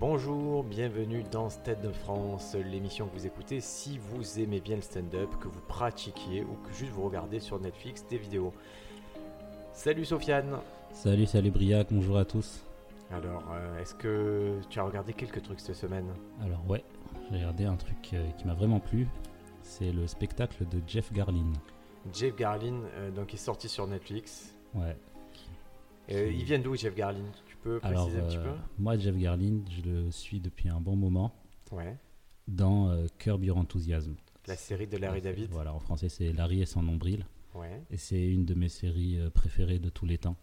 Bonjour, bienvenue dans Stade de France, l'émission que vous écoutez si vous aimez bien le stand-up, que vous pratiquiez ou que juste vous regardez sur Netflix des vidéos. Salut Sofiane Salut, salut Briac, bonjour à tous. Alors, euh, est-ce que tu as regardé quelques trucs cette semaine? Alors ouais, j'ai regardé un truc euh, qui m'a vraiment plu, c'est le spectacle de Jeff Garlin. Jeff Garlin, euh, donc il est sorti sur Netflix. Ouais. Euh, Qui- il vient d'où Jeff Garlin? Alors préciser un petit euh, moi Jeff Garlin, je le suis depuis un bon moment Ouais. dans euh, Curb Your Enthusiasm. La série de Larry David Voilà, en français c'est Larry et son nombril. Ouais. Et c'est une de mes séries euh, préférées de tous les temps.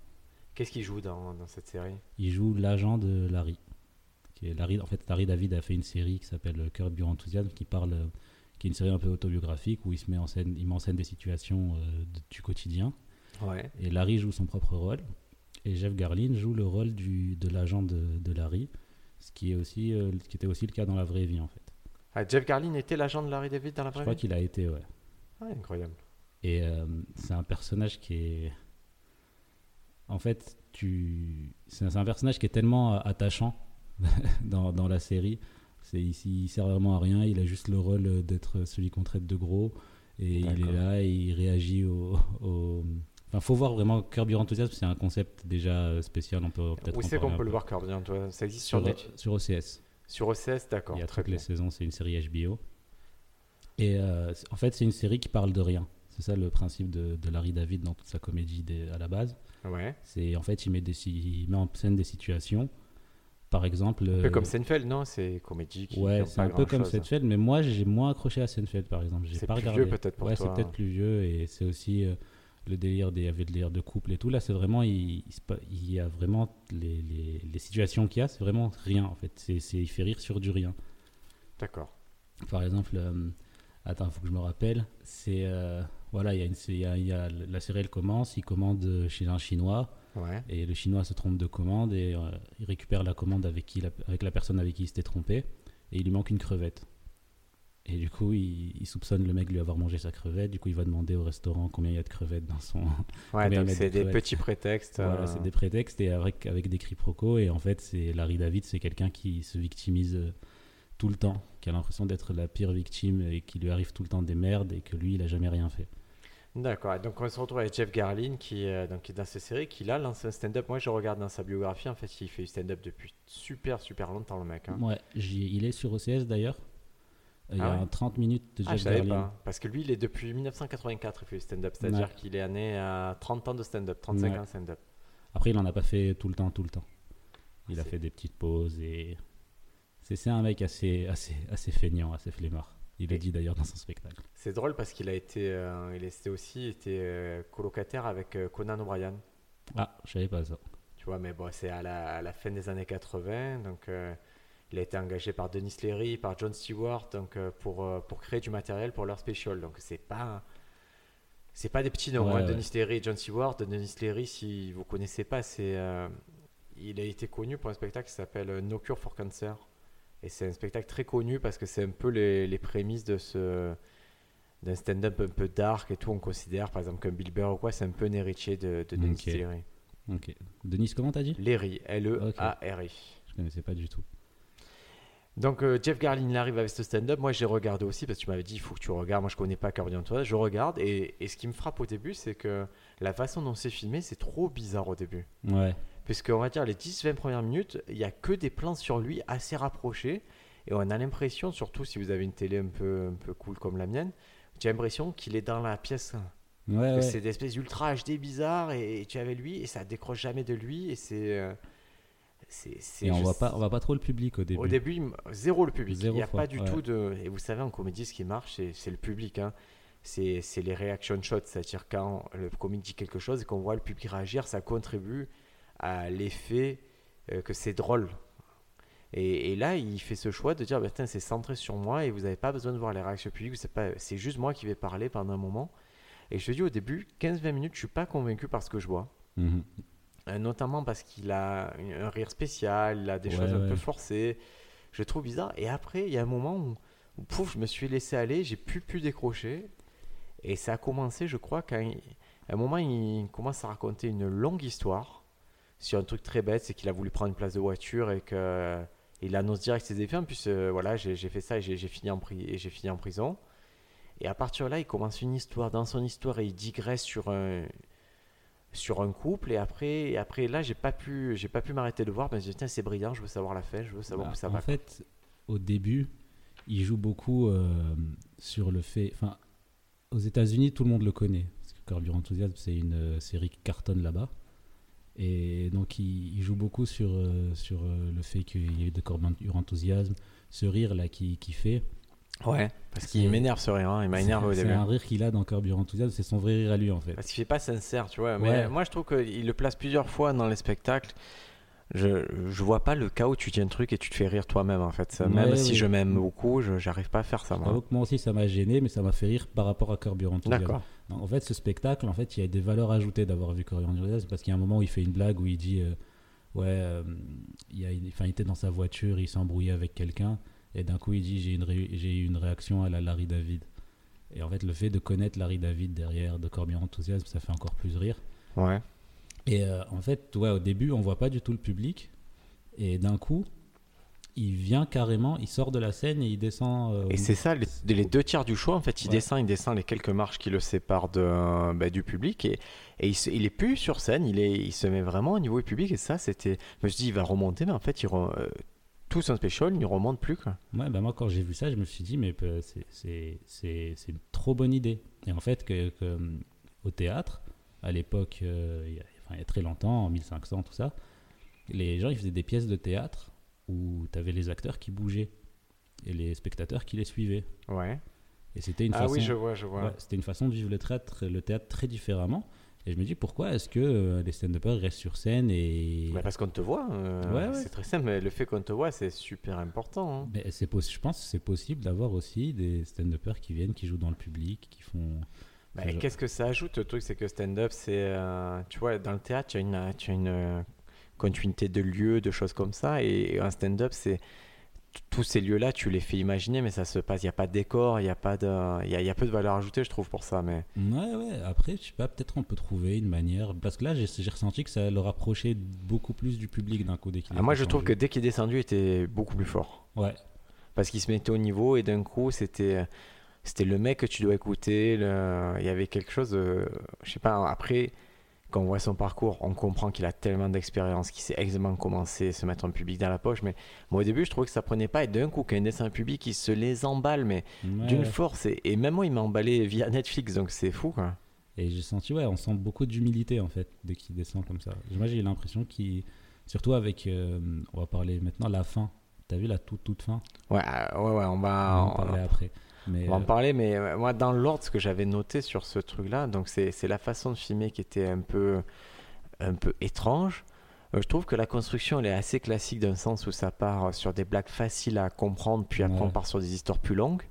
Qu'est-ce qu'il joue dans, dans cette série? Il joue l'agent de Larry. Qui est Larry. En fait, Larry David a fait une série qui s'appelle Curb Your Enthusiasm, qui parle, qui est une série un peu autobiographique où il se met en scène, il met en scène des situations euh, de- du quotidien. Ouais. Et Larry joue son propre rôle. Et Jeff Garlin joue le rôle du, de l'agent de, de Larry, ce qui, est aussi, euh, ce qui était aussi le cas dans la vraie vie en fait. Ah, Jeff Garlin était l'agent de Larry David dans la Je vraie crois vie qu'il a été, ouais. Ah, incroyable. Et euh, c'est un personnage qui est. En fait, tu... c'est un personnage qui est tellement euh, attachant dans, dans la série. C'est, il, il sert vraiment à rien, il a juste le rôle d'être celui qu'on traite de gros. Et il est là, et il réagit au... Enfin, faut voir vraiment Curb Your Enthusiasm, c'est un concept déjà euh, spécial. On peut peut-être Où c'est qu'on peut le voir, Corbian toi Ça existe sur, sur, Net- sur OCS. sur OCS D'accord. Il y a très toutes les bien. saisons, c'est une série HBO. Et euh, en fait, c'est une série qui parle de rien. C'est ça le principe de, de Larry David dans toute sa comédie des- à la base. Ouais. C'est en fait, il met, des, si- il met en scène des situations. Par exemple. Un peu euh, comme Seinfeld, non? C'est comédie qui Ouais, c'est un peu comme. Seinfeld, mais moi j'ai moins accroché à Seinfeld par exemple. C'est pas plus regardé. vieux peut-être pour ouais, toi, c'est peut-être hein. plus vieux et c'est aussi euh, le délire des, avec le délire de couple et tout. Là, c'est vraiment, il, y a vraiment les, les, les situations qu'il y a, c'est vraiment rien en fait. C'est, il fait rire sur du rien. D'accord. Par exemple, euh, attends, il faut que je me rappelle. C'est euh, voilà, il y a une, il y a- il y a- la série elle commence, il commande chez un chinois. Ouais. Et le chinois se trompe de commande et euh, il récupère la commande avec, qui, la- avec la personne avec qui il s'était trompé et il lui manque une crevette. Et du coup, il, il soupçonne le mec de lui avoir mangé sa crevette. Du coup, il va demander au restaurant combien il y a de crevettes dans son. Ouais, donc c'est de des petits prétextes. voilà, euh, c'est des prétextes et avec, avec des quiproquos. Et en fait, c'est Larry David, c'est quelqu'un qui se victimise euh, tout le temps, qui a l'impression d'être la pire victime et qui lui arrive tout le temps des merdes et que lui, il a jamais rien fait. D'accord. Donc on se retrouve avec Jeff Garlin qui, euh, donc, qui est dans cette série, qui là lance un stand-up. Moi je regarde dans sa biographie, en fait il fait du stand-up depuis super super longtemps le mec. hein. Ouais, il est sur OCS d'ailleurs. Il y Ah a ouais un 30 minutes de Ah, je Jeff savais Garlin. pas. Parce que lui il est depuis 1984 il fait du stand-up, c'est-à-dire Ouais. qu'il est né à 30 ans de stand-up, 35 Ouais. ans de stand-up. Après, il en a pas fait tout le temps, tout le temps. Il a fait des petites pauses et c'est un mec assez, assez, assez feignant, assez flemmard. Il le dit d'ailleurs dans son spectacle. C'est drôle parce qu'il a été, euh, il était aussi été euh, colocataire avec euh, Conan O'Brien. Ah, je savais pas ça. Tu vois, mais bon, c'est à la, à la fin des années 80. Donc, euh, il a été engagé par Denis Leary, par John Stewart, donc euh, pour, euh, pour créer du matériel pour leur special. Donc, c'est pas. C'est pas des petits noms, Ouais, hein, ouais. Denis Leary et John Stewart. Denis Leary, si vous connaissez pas, c'est, euh, il a été connu pour un spectacle qui s'appelle No Cure for Cancer. Et c'est un spectacle très connu parce que c'est un peu les, les prémices de ce d'un stand-up un peu dark et tout. On considère, par exemple, qu'un Bill Burr ou quoi, c'est un peu un héritier de, de Denis Ok. Leary. Ok. Denis, comment t'as dit? Leary, L-E-A-R-I. Je connaissais pas du tout. Donc euh, Jeff Garlin il arrive avec ce stand-up. Moi j'ai regardé aussi parce que tu m'avais dit il faut que tu regardes. Moi je connais pas Corbian toi. Je regarde et, et ce qui me frappe au début c'est que la façon dont c'est filmé c'est trop bizarre au début. Ouais. Puisque on va dire les 10-20 premières minutes il y a que des plans sur lui assez rapprochés et on a l'impression surtout si vous avez une télé un peu, un peu cool comme la mienne tu as l'impression qu'il est dans la pièce. Ouais. C'est des espèces d'ultra HD bizarres et, tu avec lui et ça décroche jamais de lui et c'est... euh, Et on voit pas, on voit pas trop le public au début. au début, zéro le public. Zéro il n'y a fois, pas du ouais. tout de. Et vous savez, en comédie, ce qui marche, c'est le public. hein. C'est c'est les reaction shots. C'est-à-dire quand le comique dit quelque chose et qu'on voit le public réagir, ça contribue à l'effet euh, que c'est drôle. Et, et là, il fait ce choix de dire bah, Tiens, c'est centré sur moi et vous n'avez pas besoin de voir les réactions publiques. C'est pas- C'est juste moi qui vais parler pendant un moment. Et je te dis au début, 15-20 minutes, je suis pas convaincu par ce que je vois. Mhm. Euh, notamment parce qu'il a un rire spécial, il a des Ouais, choses un peu forcées. Je trouve bizarre. Et après, il y a un moment où, où, pouf, je me suis laissé aller, j'ai pu plus décrocher. Et ça a commencé, je crois, quand il- à un moment, il commence à raconter une longue histoire sur un truc très bête, c'est qu'il a voulu prendre une place de voiture et que Il annonce direct ses effets. En plus, euh, voilà, j'ai fait ça et j'ai fini, en et fini en prison. Et à partir de là, il commence une histoire. Dans son histoire, et il digresse sur un, sur un couple. Et après, et après là, j'ai pas pu, j'ai pas pu m'arrêter de voir. Mais je me suis dit, Tiens, c'est brillant, je veux savoir la fin, je veux savoir Bah, où ça en va. fait, au début, il joue beaucoup euh, sur le fait. Enfin, aux États-Unis, tout le monde le connaît. Parce que Curb Your Enthusiasm, c'est une euh, série qui cartonne là-bas. Et donc, il, il joue beaucoup sur, euh, sur euh, le fait qu'il y ait de Curb Your Enthusiasm, ce rire là qui, qui fait. Ouais, parce qu'il C'est- m'énerve ce rire, hein, il m'a énervé au C'est début. un rire qu'il a dans Curb Your Enthusiasm, c'est son vrai rire à lui en fait. Parce qu'il fait pas sincère, tu vois. Mais Ouais. moi, je trouve qu'il le place plusieurs fois dans les spectacles. Je, je vois pas le cas où tu dis un truc et tu te fais rire toi-même, en fait. Même Ouais, si je m'aime beaucoup, je j'arrive pas à faire ça, moi. Moi aussi ça m'a gêné, mais ça m'a fait rire par rapport à Curb. D'accord. Donc, en fait, ce spectacle, en fait, il y a des valeurs ajoutées d'avoir vu Curb Your Enthusiasm parce qu'il y a un moment où il fait une blague où il dit euh, Ouais, euh, il, y a une- enfin, il était dans sa voiture, il s'est embrouillé avec quelqu'un, et d'un coup il dit J'ai une, ré- j'ai eu une réaction à la Larry David. Et en fait, le fait de connaître Larry David derrière de Curb Your Enthusiasm, ça fait encore plus rire. Ouais. Et euh, en fait, ouais, au début, on voit pas du tout le public, et d'un coup, il vient carrément, il sort de la scène et il descend. euh, Et c'est ça, les, les deux tiers du show, en fait, il Ouais. descend, il descend les quelques marches qui le séparent de, euh, bah, du public et, et il, se- il est plus sur scène, il, est, il se met vraiment au niveau du public et ça, c'était. Je me suis dit, il va remonter, mais en fait, il re- tout son special, il ne remonte plus. Quoi. Ouais, bah moi, quand j'ai vu ça, je me suis dit, mais euh, c'est- une trop bonne idée. Et en fait, que, que, au théâtre, à l'époque, euh, il y, a- enfin, il y a très longtemps, en 1500, tout ça, les gens, ils faisaient des pièces de théâtre où tu avais les acteurs qui bougeaient et les spectateurs qui les suivaient. Ouais. Et c'était une Ah façon... oui, je vois, je vois. Ouais, c'était une façon de vivre le théâtre, le théâtre très différemment. Et je me dis, pourquoi est-ce que euh, les stand-uppers restent sur scène et... Bah, parce qu'on te voit, euh, Ouais, ouais. c'est très simple, mais le fait qu'on te voit, c'est super important. hein. Mais c'est je pense que c'est possible d'avoir aussi des stand-uppers qui viennent, qui jouent dans le public, qui font... Bah, Qu'est-ce que ça ajoute Le truc, c'est que stand-up, c'est. euh, tu vois, dans le théâtre, tu as une, tu as une euh, continuité de lieux, de choses comme ça. Et un stand-up, c'est. Tous ces lieux-là, tu les fais imaginer, mais ça se passe. Il n'y a pas de décor, il y a pas de. Il y a, il y a peu de valeur ajoutée, je trouve, pour ça. Mais Ouais, ouais. Après, je sais pas, peut-être on peut trouver une manière. Parce que là, j'ai ressenti que ça le rapprochait beaucoup plus du public d'un coup dès qu'il Ah, moi, je trouve que dès qu'il est descendu, il était beaucoup plus fort. Ouais, Parce qu'il se mettait au niveau et d'un coup, c'était. C'était le mec que tu dois écouter. le- Il y avait quelque chose. euh, Je sais pas, après, quand on voit son parcours, on comprend qu'il a tellement d'expérience, qu'il sait exactement comment c'est se mettre un public dans la poche. Mais moi, au début, je trouvais que ça prenait pas. Et d'un coup, quand il descend un public, il se les emballe, mais ouais. d'une force. Et, et même moi, il m'a emballé via Netflix, donc c'est fou, quoi. Et j'ai senti, ouais, on sent beaucoup d'humilité en fait dès qu'il descend comme ça. Moi, j'ai l'impression qu'il. Surtout avec. euh, on va parler maintenant la fin. T'as vu la toute, toute fin? Ouais, euh, ouais, ouais, on On va. va en parler après. Mais, On va en euh, parler, mais euh, moi, dans l'ordre, ce que j'avais noté sur ce truc-là, donc c'est la façon de filmer qui était un peu, un peu étrange. Euh, je trouve que la construction, elle est assez classique d'un sens où ça part sur des blagues faciles à comprendre, puis après Ouais. on part sur des histoires plus longues.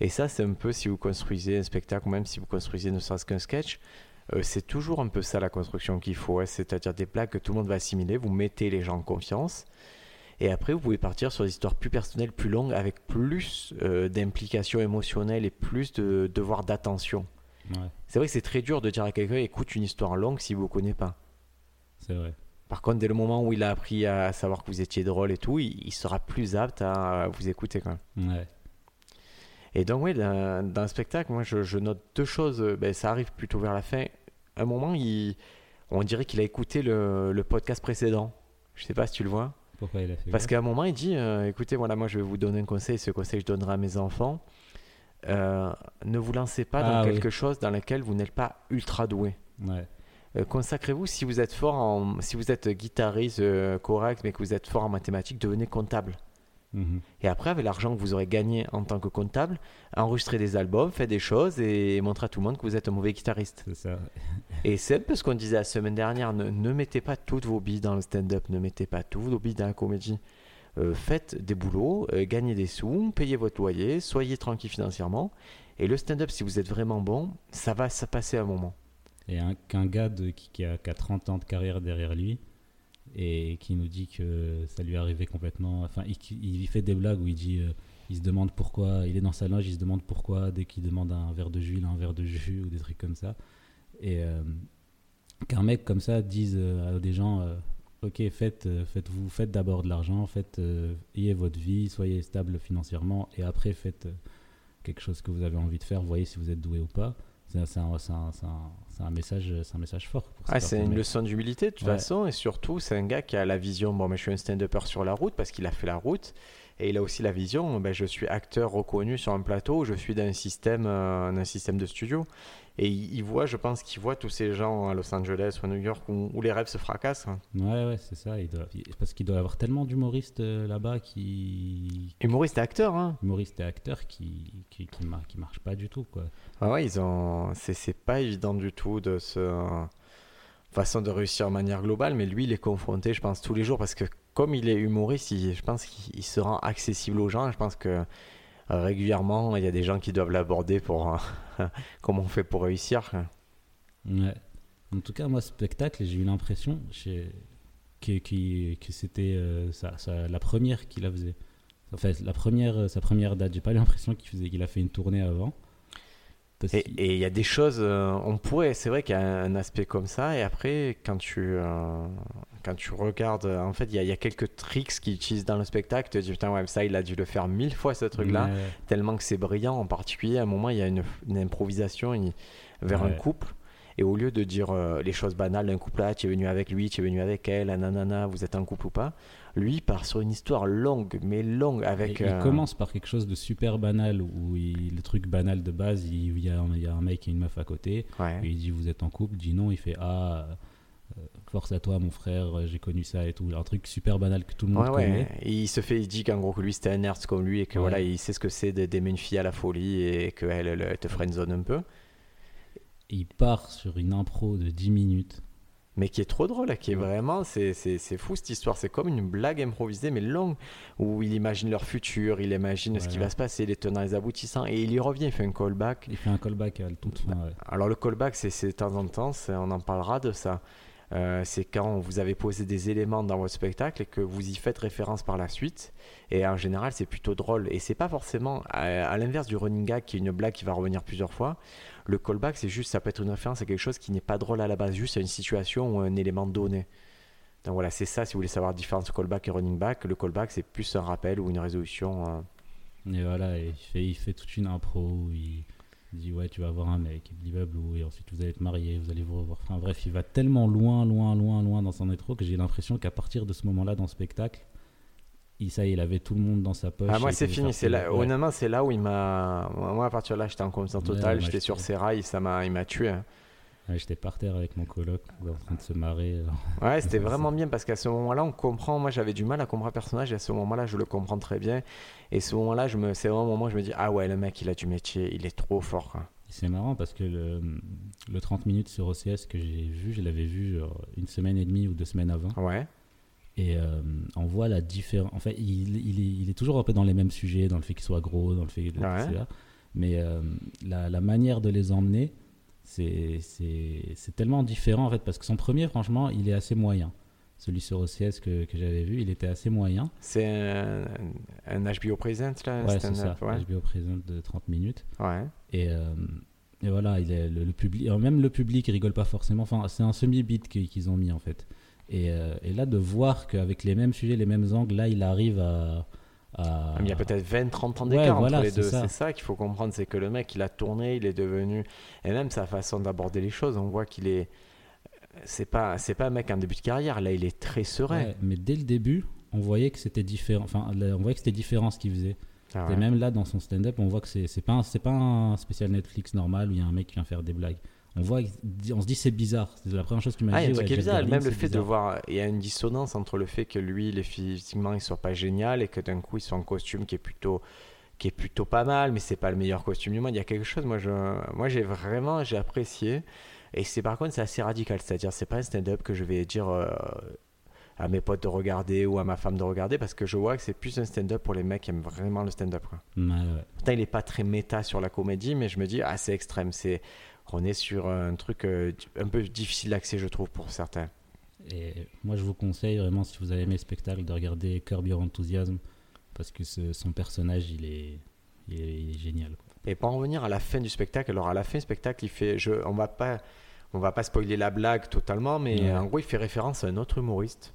Et ça, c'est un peu si vous construisez un spectacle, ou même si vous construisez ne serait-ce qu'un sketch, euh, c'est toujours un peu ça la construction qu'il faut. ouais. C'est-à-dire des blagues que tout le monde va assimiler, vous mettez les gens en confiance. Et après, vous pouvez partir sur des histoires plus personnelles, plus longues, avec plus euh, d'implications émotionnelles et plus de devoirs d'attention. ouais, C'est vrai que c'est très dur de dire à quelqu'un écoute une histoire longue si vous ne connaissez pas. c'est vrai. Par contre, dès le moment où il a appris à savoir que vous étiez drôle et tout, il, il sera plus apte à vous écouter. Quand même. Ouais. Et donc, oui, dans, dans le spectacle, moi, je, je note deux choses. Ben, ça arrive plutôt vers la fin. À un moment, il, on dirait qu'il a écouté le, le podcast précédent. Je sais pas si tu le vois. Pourquoi il a fait Parce qu'à un moment, il dit euh, écoutez, voilà, moi, je vais vous donner un conseil. Ce conseil, je donnerai à mes enfants. Euh, ne vous lancez pas dans Ah, oui. quelque chose dans lequel vous n'êtes pas ultra doué. Ouais. Euh, Consacrez-vous si vous êtes fort en, si vous êtes guitariste correct, mais que vous êtes fort en mathématiques, devenez comptable. Et après, avec l'argent que vous aurez gagné en tant que comptable, enregistrez des albums, faites des choses et montrez à tout le monde que vous êtes un mauvais guitariste. C'est ça. Et c'est un peu ce qu'on disait la semaine dernière. Ne, ne mettez pas toutes vos billes dans le stand-up, ne mettez pas tous vos billes dans la comédie. Euh, faites des boulots, euh, gagnez des sous, payez votre loyer, soyez tranquille financièrement. Et le stand-up, si vous êtes vraiment bon, ça va se passer un moment. Et un- qu'un gars de, qui, qui a, qui a 30 ans de carrière derrière lui et qui nous dit que ça lui est arrivé complètement. Enfin, il, fait des blagues où il dit. euh, il se demande pourquoi. Il est dans sa loge, il se demande pourquoi dès qu'il demande un verre de jus, il a un verre de jus ou des trucs comme ça. Et euh, qu'un mec comme ça dise euh, à des gens. euh, ok, faites, faites vous faites d'abord de l'argent, faites ayez votre vie, soyez stable financièrement, et après faites quelque chose que vous avez envie de faire, voyez si vous êtes doué ou pas. C'est un, message, c'est un message fort. Ah, c'est une leçon d'humilité de toute Ouais. façon, et surtout, c'est un gars qui a la vision. Bon, mais je suis un stand-upper sur la route parce qu'il a fait la route, et il a aussi la vision. Ben, je suis acteur reconnu sur un plateau, je suis dans un système, euh, un système de studio, et il, voit, je pense qu'il voit tous ces gens à Los Angeles ou à New York où, où les rêves se fracassent. Ouais, ouais, c'est ça. il doit- parce qu'il doit y avoir tellement d'humoristes euh, là-bas qui. Humoriste et acteur, hein. humoristes et acteurs qui, qui, qui, mar- qui marchent pas du tout, quoi. Ah ouais, ils ont. C'est pas évident du tout de se. façon de réussir de manière globale, mais lui, il est confronté, je pense, tous les jours parce que comme il est humoriste, il- je pense qu'il il se rend accessible aux gens. Je pense que régulièrement, il y a des gens qui doivent l'aborder pour euh, comment on fait pour réussir. En tout cas, moi, ce spectacle, j'ai eu l'impression que, c'était euh, la première qu'il a faisait. Enfin, la première, sa première date. J'ai pas l'impression qu'il qu'il a fait une tournée avant. Et il y a des choses, euh, on pourrait, c'est vrai qu'il y a un aspect comme ça, et après, quand tu, euh, quand tu regardes, euh, en fait, il y, a- il y a quelques tricks qu'il utilise dans le spectacle, tu te dis, putain, ouais, ça, il a dû le faire mille fois, ce truc-là. Ouais, tellement que c'est brillant. En particulier, à un moment, il y a une, une improvisation vers un couple. Et au lieu de dire euh, les choses banales d'un couple, là, tu es venu avec lui, tu es venu avec elle, ah, nanana, vous êtes un couple ou pas, lui part sur une histoire longue, mais longue, avec. Il euh, commence par quelque chose de super banal où il- le truc banal de base, il, il y a, un- il y a un mec et une meuf à côté. ouais. Et il dit vous êtes en couple, dit non, il fait ah euh, force à toi mon frère, euh, j'ai connu ça et tout, un truc super banal que tout le monde Ouais, ouais. connaît. Et il se fait, il dit qu'en gros que lui c'était un nerd comme lui et que Ouais. voilà, il sait ce que c'est de- d'aimer une fille à la folie et qu'elle elle, elle te friendzone un peu. Il part sur une impro de 10 minutes. Mais qui est trop drôle, là, qui est Ouais. vraiment, c'est fou cette histoire. C'est comme une blague improvisée, mais longue, où il imagine leur futur, il imagine ce qui Ouais. va se passer, les tenants et les aboutissants, et il y revient, il fait un callback. Il fait un callback à toute fin. ouais. Alors le callback, c'est de temps en temps, on en parlera de ça. Euh, c'est quand vous avez posé des éléments dans votre spectacle et que vous y faites référence par la suite. Et en général, c'est plutôt drôle. Et c'est pas forcément, à, à l'inverse du running gag, qui est une blague qui va revenir plusieurs fois. Le callback, c'est juste, ça peut être une référence à quelque chose qui n'est pas drôle à la base, juste à une situation ou un élément donné. Donc voilà, c'est ça, si vous voulez savoir la différence callback et running back. Le callback, c'est plus un rappel ou une résolution. euh. Et voilà, et il, fait, toute une impro où il, dit ouais tu vas avoir un mec, et blablabla, et ensuite vous allez être mariés, vous allez vous revoir. Enfin bref, il va tellement loin, loin, loin, loin dans son intro que j'ai l'impression qu'à partir de ce moment-là dans le spectacle, il, ça y est, il avait tout le monde dans sa poche. Ah, moi, c'est fini. C'est là, Ouais. honnêtement, c'est là où il m'a. Moi, à partir de là, j'étais en confiance totale. j'étais sur ses rails. Ça m'a, il m'a tué. hein. Ouais, J'étais par terre avec mon coloc, en train de se marrer. euh. Ouais, c'était vraiment bien parce qu'à ce moment-là, on comprend. Moi, j'avais du mal à comprendre un personnage et à ce moment-là, je le comprends très bien. Et ce moment-là, je me, c'est vraiment un moment où je me dis, ah ouais, le mec, il a du métier, il est trop fort. quoi. C'est marrant parce que le, le 30 minutes sur OCS que j'ai vu, je l'avais vu genre, une semaine et demie ou deux semaines avant. Ouais. Et euh, on voit la différence. En fait, il, il est, il est toujours un peu dans les mêmes sujets, dans le fait qu'il soit gros, dans le fait que Ouais. là. Mais euh, la, la manière de les emmener, c'est tellement différent en fait. Parce que son premier, franchement, il est assez moyen. Celui sur OCS que, que j'avais vu, il était assez moyen. C'est un, un HBO Present, là Ouais, c'est ça. Ouais. HBO présent de 30 minutes. ouais. Et, euh, et voilà, il est, le, le public, même le public rigole pas forcément. Enfin, c'est un semi-beat qu'ils ont mis en fait. Et, euh, et là, de voir qu'avec les mêmes sujets, les mêmes angles, là, il arrive à. à- Ah, il y a peut-être 20, 30 ans Ouais, d'écart voilà, entre les deux. C'est ça qu'il faut comprendre, c'est que le mec, il a tourné, il est devenu, et même sa façon d'aborder les choses, on voit qu'il est, c'est pas, c'est pas un mec en début de carrière. Là, il est très serein. Ouais, mais dès le début, on voyait que c'était différent. Enfin, on voyait que c'était différent ce qu'il faisait. Ah Et ouais. même là, dans son stand-up, on voit que c'est pas un- pas un spécial Netflix normal où il y a un mec qui vient faire des blagues. On voit, on se dit c'est bizarre. C'est la première chose qui m'a Ah, dit. ouais, bizarre. Berlin, Même le fait de voir, il y a une dissonance entre le fait que lui, il est physiquement, il soit pas génial et que d'un coup, il soit en costume qui est plutôt, qui est plutôt pas mal, mais c'est pas le meilleur costume du monde. Il y a quelque chose, moi, je, moi, j'ai vraiment, j'ai apprécié. Et c'est par contre, c'est assez radical. C'est-à-dire, c'est pas un stand-up que je vais dire euh, à mes potes de regarder ou à ma femme de regarder parce que je vois que c'est plus un stand-up pour les mecs qui aiment vraiment le stand-up. quoi. Ouais, ouais. Pourtant, il est pas très méta sur la comédie, mais je me dis, ah, c'est extrême. C'est, on est sur un truc euh, un peu difficile d'accès, je trouve, pour certains. Et moi, je vous conseille vraiment, si vous avez aimé le spectacle, de regarder Curb Your Enthusiasm parce que ce- son personnage, il est, il est, il est génial. quoi. Et pour en revenir à la fin du spectacle, alors à la fin du spectacle, il fait, je, on va pas, on va pas spoiler la blague totalement, mais Ouais. en gros, il fait référence à un autre humoriste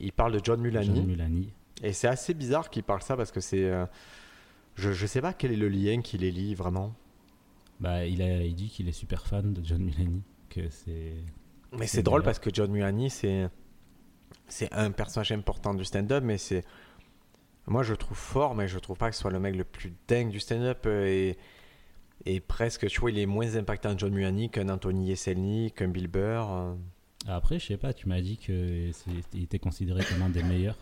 Il parle de John Mulaney. John Mulaney. Et c'est assez bizarre qu'il parle ça parce que c'est. euh, je, je sais pas quel est le lien qui les lie vraiment. Bah, il, a, il dit qu'il est super fan de John Mulaney. Que c'est. Mais C'est drôle parce que John Mulaney, c'est. C'est un personnage important du stand-up, mais c'est. Moi, je le trouve fort, mais je trouve pas que ce soit le mec le plus dingue du stand-up. euh, Et, et presque, tu vois, il est moins impactant John Mulaney qu'un Anthony Yeselny, qu'un Bill Burr. euh. Après, je sais pas, tu m'as dit qu'il était considéré comme un des meilleurs.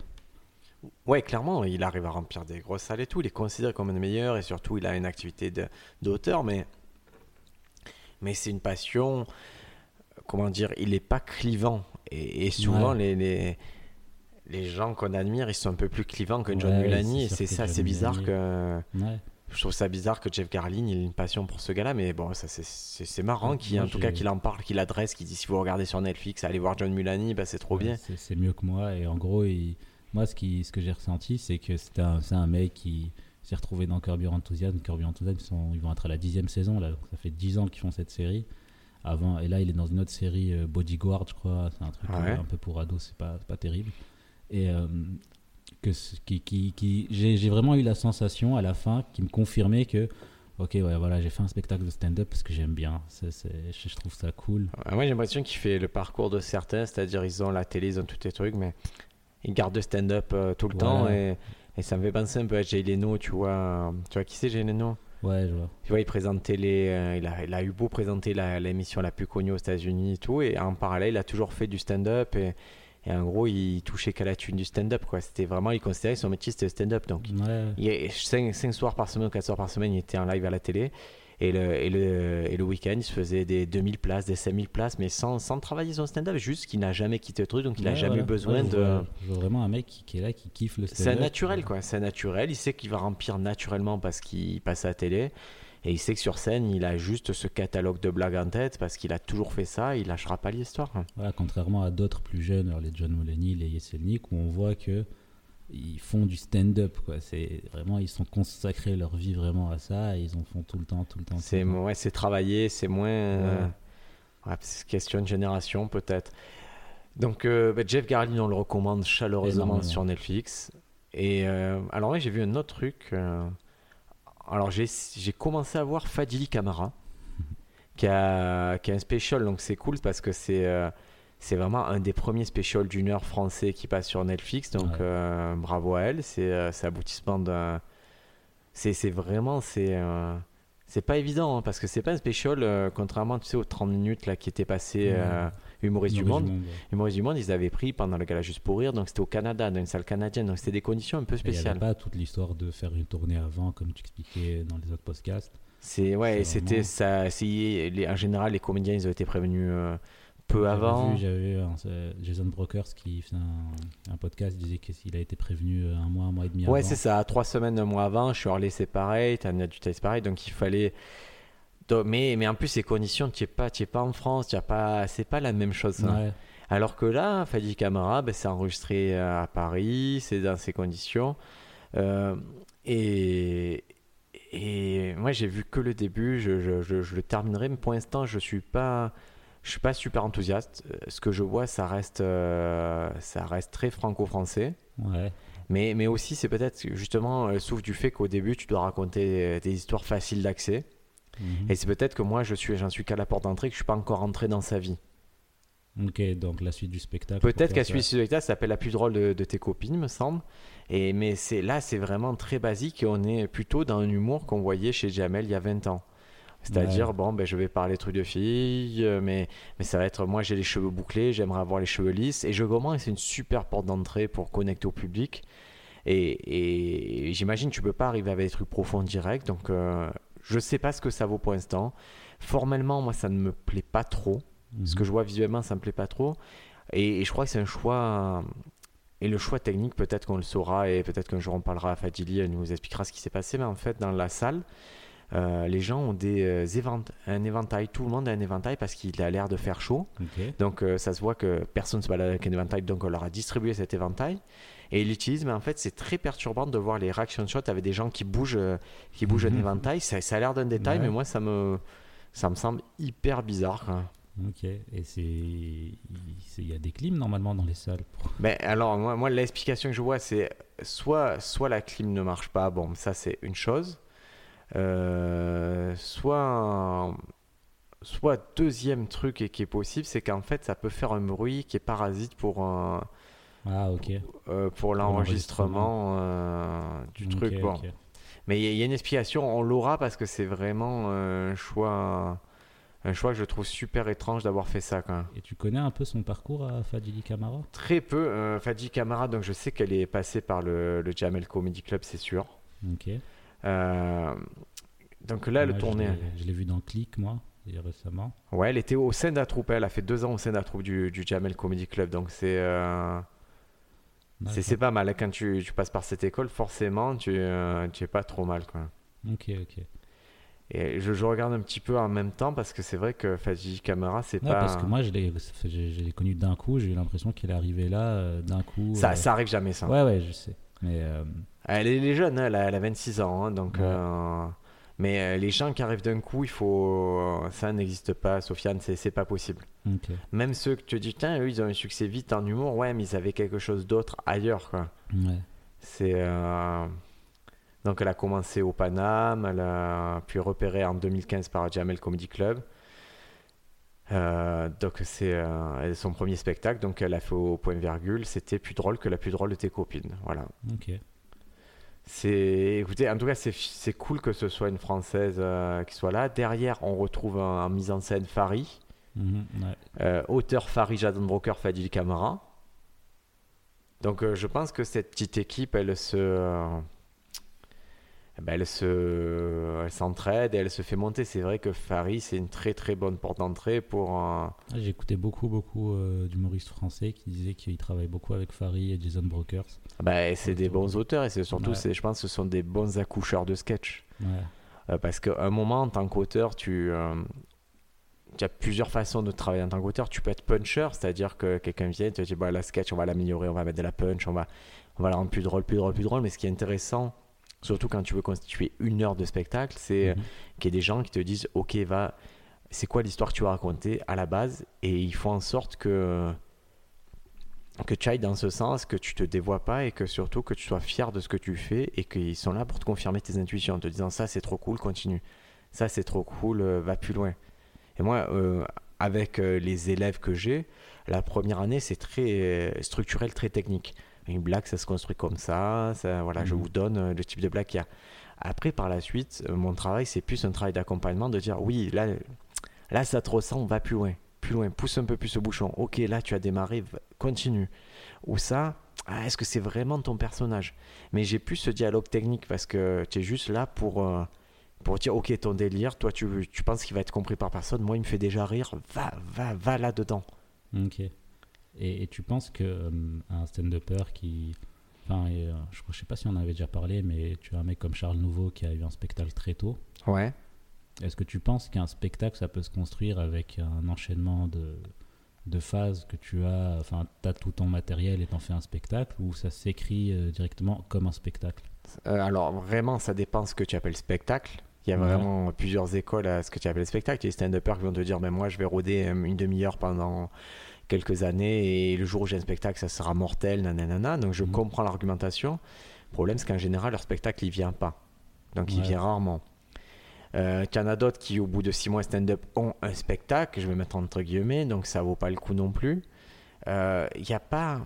Ouais, clairement, il arrive à remplir des grosses salles et tout. Il est considéré comme un des meilleurs et surtout, il a une activité de- d'auteur, mais, mais c'est une passion. Comment dire Il n'est pas clivant. Et, et souvent, Ouais. les, les, les gens qu'on admire, ils sont un peu plus clivants que John Ouais, Mulaney. c'est Et c'est ça, c'est bizarre que. Ouais. Je trouve ça bizarre que Jeff Garlin il ait une passion pour ce gars-là, mais bon, ça c'est- c'est c'est marrant qu'il en tout cas qu'il en parle, qu'il adresse, qu'il dit si vous regardez sur Netflix, allez voir John Mulaney, bah, c'est trop bien. C'est c'est mieux que moi. Et en gros, il- moi, ce, qui, ce que j'ai ressenti, c'est que c'était un, c'est un mec qui s'est retrouvé dans Curb Your Enthusiasm. Curb Your Enthusiasm, ils, sont- ils vont être à la dixième saison. Là. Ça fait dix ans qu'ils font cette série. Avant, et là, il est dans une autre série, euh, Bodyguard, je crois. C'est un truc Ouais. euh, un peu pour ados, c'est pas, pas terrible. Et euh, que, qui, qui, qui- j'ai vraiment eu la sensation à la fin qui me confirmait que, ok, ouais, voilà, j'ai fait un spectacle de stand-up parce que j'aime bien. Je, je trouve ça cool. Ouais, Moi j'ai l'impression qu'il fait le parcours de certains, c'est-à-dire ils ont la télé, ils ont tous les trucs, mais ils gardent le stand-up euh, tout le Voilà. temps et, et ça me fait penser un peu à Jay Leno, tu vois. Tu vois qui c'est Jay Leno? Ouais, je vois. Tu vois, il présentait les. euh, il, a, il a eu beau présenter la- l'émission la plus connue aux États-Unis et tout, et en parallèle, il a toujours fait du stand-up et, et en gros, il touchait qu'à la thune du stand-up, quoi. C'était vraiment, il considérait que son métier c'était le stand-up, donc. Ouais. Il 5, soirs par semaine ou 4 soirs par semaine, il était en live à la télé. Et le, et le, et le week-end, il se faisait des 2000 places, des 5000 places, mais sans, sans travailler son stand-up, juste qu'il n'a jamais quitté le truc, donc il n'a Ouais, jamais voilà. eu besoin Ouais, je de. vois- Je vois vraiment un mec qui, qui est là, qui kiffe le C'est stand-up. naturel, quoi. C'est naturel. Il sait qu'il va remplir naturellement parce qu'il passe à la télé. Et il sait que sur scène, il a juste ce catalogue de blagues en tête parce qu'il a toujours fait ça. Il lâchera pas l'histoire. Voilà, contrairement à d'autres plus jeunes, alors les John Mulaney, les Yeselnik, où on voit que ils font du stand-up. quoi. C'est vraiment, ils sont consacrés leur vie vraiment à ça et ils en font tout le temps, tout le temps. C'est ouais, c'est travaillé, c'est moins. euh, Ouais. c'est question de génération peut-être. Donc euh, bah, Jeff Garlin, on le recommande chaleureusement Énormément. sur Netflix. Et euh, alors ouais, j'ai vu un autre truc. euh, alors j'ai commencé à voir Fadili Camara, qui a, qui a un special, donc c'est cool parce que c'est euh, c'est vraiment un des premiers specials d'une heure français qui passe sur Netflix. Donc Ouais. euh, bravo à elle. C'est euh, c'est l'aboutissement d'un. C'est vraiment c'est euh, c'est pas évident hein, parce que c'est pas un special euh, contrairement tu sais aux 30 minutes là qui étaient passés Ouais. humoriste du monde. ouais. Humoriste du monde ils avaient pris pendant le gala juste pour rire donc c'était au Canada dans une salle canadienne donc c'était des conditions un peu Et Il n'y spéciales. pas toute l'histoire de faire une tournée avant, comme tu expliquais dans les autres podcasts. C'est ouais, c'était vraiment- ça. en général, les comédiens, ils ont été prévenus peu avant. J'avais vu, hein, Jason Brokers qui fait un, un podcast, disait qu'il a été prévenu euh, un mois, un mois et demi Ouais, avant. c'est ça. Trois semaines, un mois avant, Shirley, c'est pareil. Tania Dutel, c'est pareil. Donc, il fallait. Mais, mais en plus, ces conditions, tu n'es pas, es pas en France, as pas, c'est pas la même chose. hein. Ouais. Alors que là, Fadi Camara, ben, c'est enregistré euh, à Paris, c'est dans ces conditions. Euh, et, et moi, j'ai vu que le début, je, je- je- je le terminerai, mais pour l'instant, je suis pas, je suis pas super enthousiaste. Euh, Ce que je vois, ça reste, euh, ça reste très franco-français. Ouais. Mais, mais aussi, c'est peut-être justement le souffle du fait qu'au début, tu dois raconter des histoires faciles d'accès. Mhm. Et c'est peut-être que moi, je suis, j'en suis qu'à la porte d'entrée, que je suis pas encore entré dans sa vie. Ok, donc la suite du spectacle. Peut-être qu'à ça- suite ce spectacle, ça s'appelle La plus drôle de, de tes copines, me semble. Et, mais c'est là, c'est vraiment très basique et on est plutôt dans un humour qu'on voyait chez Jamel il y a 20 ans. C'est-à-dire, Ouais. bon, ben, je vais parler trucs de filles, euh, mais, mais ça va être, moi j'ai les cheveux bouclés, j'aimerais avoir les cheveux lisses. Et je commence, c'est une super porte d'entrée pour connecter au public. Et, et j'imagine tu peux pas arriver avec des trucs profonds direct. Donc, euh, je sais pas ce que ça vaut pour l'instant. Formellement, moi, ça ne me plaît pas trop. Ce que Mhm. je vois visuellement, ça me plaît pas trop. Et, et je crois que c'est un choix. Et le choix technique, peut-être qu'on le saura et peut-être qu'un jour on parlera à Fadili, elle nous expliquera ce qui s'est passé. Mais en fait, dans la salle, euh, les gens ont des euh, évent- un éventail. Tout le monde a un éventail parce qu'il a l'air de faire chaud. Donc euh, ça se voit que personne ne se balade avec un éventail, donc on leur a distribué cet éventail. Et ils l'utilisent, mais en fait c'est très perturbant de voir les reaction shots avec des gens qui bougent, qui bougent un Mhm. éventail. Ça, ça a l'air d'un détail, Ouais. mais moi ça me, ça me semble hyper bizarre. quoi. Ok. Et c'est. Il y a des clims normalement dans les salles. pour- Ben, alors, moi, moi l'explication que je vois, c'est soit, soit la clim ne marche pas, bon, ça c'est une chose. Euh, soit, soit deuxième truc et qui est possible, c'est qu'en fait, ça peut faire un bruit qui est parasite pour, un- Ah, euh, pour l'enregistrement euh, du truc. Bon. Mais il y, a- il y a une explication, on l'aura parce que c'est vraiment un choix, un choix que je trouve super étrange d'avoir fait ça. Et tu connais un peu son parcours à Fadili Camara? Très peu. Fadji Camara, donc je sais qu'elle est passée par le, le Jamel Comedy Club, c'est sûr. Ok. Euh, donc là, le Moi, je tournée. l'ai- Je l'ai vu dans Click, moi, récemment. Ouais, elle était au la troupe. Elle a fait deux ans au la troupe du, du Jamel Comedy Club. Donc c'est euh, c'est pas mal. Quand tu, tu passes par cette école, forcément, tu, euh, tu es pas trop mal. Quoi. Ok, ok. Et je, je regarde un petit peu en même temps parce que c'est vrai que Fadji Camara, c'est Ouais, pas. parce que moi, je l'ai je, je l'ai connu d'un coup. J'ai eu l'impression qu'il est arrivé là euh, d'un coup. ça, euh, ça arrive jamais, ça. Ouais, ouais, je sais. Mais euh, Elle, est- elle est jeune, hein, elle, a, elle a 26 ans. hein, donc, Ouais. euh, mais euh, les gens qui arrivent d'un coup, il faut. Ça n'existe pas, Sofiane, c'est pas possible. Même ceux que tu dis, tiens, eux, ils ont un succès vite en humour, ouais, mais ils avaient quelque chose d'autre ailleurs, quoi. Ouais. C'est. euh, Donc, elle a commencé au Paname, elle a puis repéré en 2015 par Jamel Comedy Club. Euh, donc, c'est euh, son premier spectacle, donc elle a fait au point virgule. C'était plus drôle que la plus drôle de tes copines. Voilà. Ok. C'est, écoutez, en tout cas, c'est, cool que ce soit une Française euh, qui soit là. Derrière, on retrouve en, mise en scène Farid, Mhm, ouais. euh, auteur Farid Jadenbroker Fadil Camara. Donc, euh, je pense que cette petite équipe, elle se, euh, ben, elle se, elle s'entraide et elle se fait monter. C'est vrai que Farid, c'est une très très bonne porte d'entrée pour. un- Ah, J'ai écouté beaucoup, beaucoup euh, d'humoristes français qui disaient qu'ils travaillent beaucoup avec Farid et Jason Brokers. ben, c'est des bons auteurs et c'est surtout, Ouais. c'est, je pense, ce sont des bons accoucheurs de sketch. Ouais. Euh, parce qu'à un moment, en tant qu'auteur, tu, euh, tu as plusieurs façons de travailler en tant qu'auteur. Tu peux être puncher, c'est-à-dire que quelqu'un vient et te dit bah, la sketch, on va l'améliorer, on va mettre de la punch, on va, on va la rendre plus drôle, plus drôle, plus drôle. Mais ce qui est intéressant, surtout quand tu veux constituer une heure de spectacle, c'est Mhm. qu'il y ait des gens qui te disent ok, va, c'est quoi l'histoire que tu vas raconter à la base? Et ils font en sorte que que tu ailles dans ce sens, que tu te dévoies pas et que surtout que tu sois fier de ce que tu fais et qu'ils sont là pour te confirmer tes intuitions en te disant ça c'est trop cool, continue. Ça c'est trop cool, euh, va plus loin. Et moi, euh, avec euh, les élèves que j'ai, la première année c'est très euh, structurel, très technique. Une blague ça se construit comme ça, ça voilà, je Mhm. vous donne euh, le type de blague qu'il y a. Après par la suite, euh, mon travail c'est plus un travail d'accompagnement de dire oui là, là ça te ressemble, va plus loin plus loin, pousse un peu plus ce bouchon. Ok, là tu as démarré, continue. Ou ça, ah, est-ce que c'est vraiment ton personnage? Mais j'ai plus ce dialogue technique parce que tu es juste là pour, euh, pour dire ok, ton délire, toi tu, tu penses qu'il va être compris par personne, moi il me fait déjà rire, va, va, va là-dedans. Ok. Et, et tu penses que euh, un stand-upper qui. Enfin, euh, je, je sais pas si on en avait déjà parlé, mais tu as un mec comme Charles Nouveau qui a eu un spectacle très tôt. Ouais. Est-ce que tu penses qu'un spectacle, ça peut se construire avec un enchaînement de, de phases que tu as Enfin, tu as tout ton matériel et t'en fais un spectacle ou ça s'écrit euh, directement comme un spectacle? Euh, alors vraiment, ça dépend ce que tu appelles spectacle. Il y a Ouais. vraiment plusieurs écoles à ce que tu appelles spectacle. Il y a des stand-uppers qui vont te dire, ben moi je vais rôder une demi-heure pendant quelques années et le jour où j'ai un spectacle, ça sera mortel, nanana. Donc je Mhm. comprends l'argumentation. Le problème, c'est qu'en général, leur spectacle, il vient pas. Donc il Ouais. vient rarement. Euh, tu en as d'autres qui, au bout de six mois stand-up, ont un spectacle, je vais mettre entre guillemets, donc ça vaut pas le coup non plus. Euh, Il n'y a pas.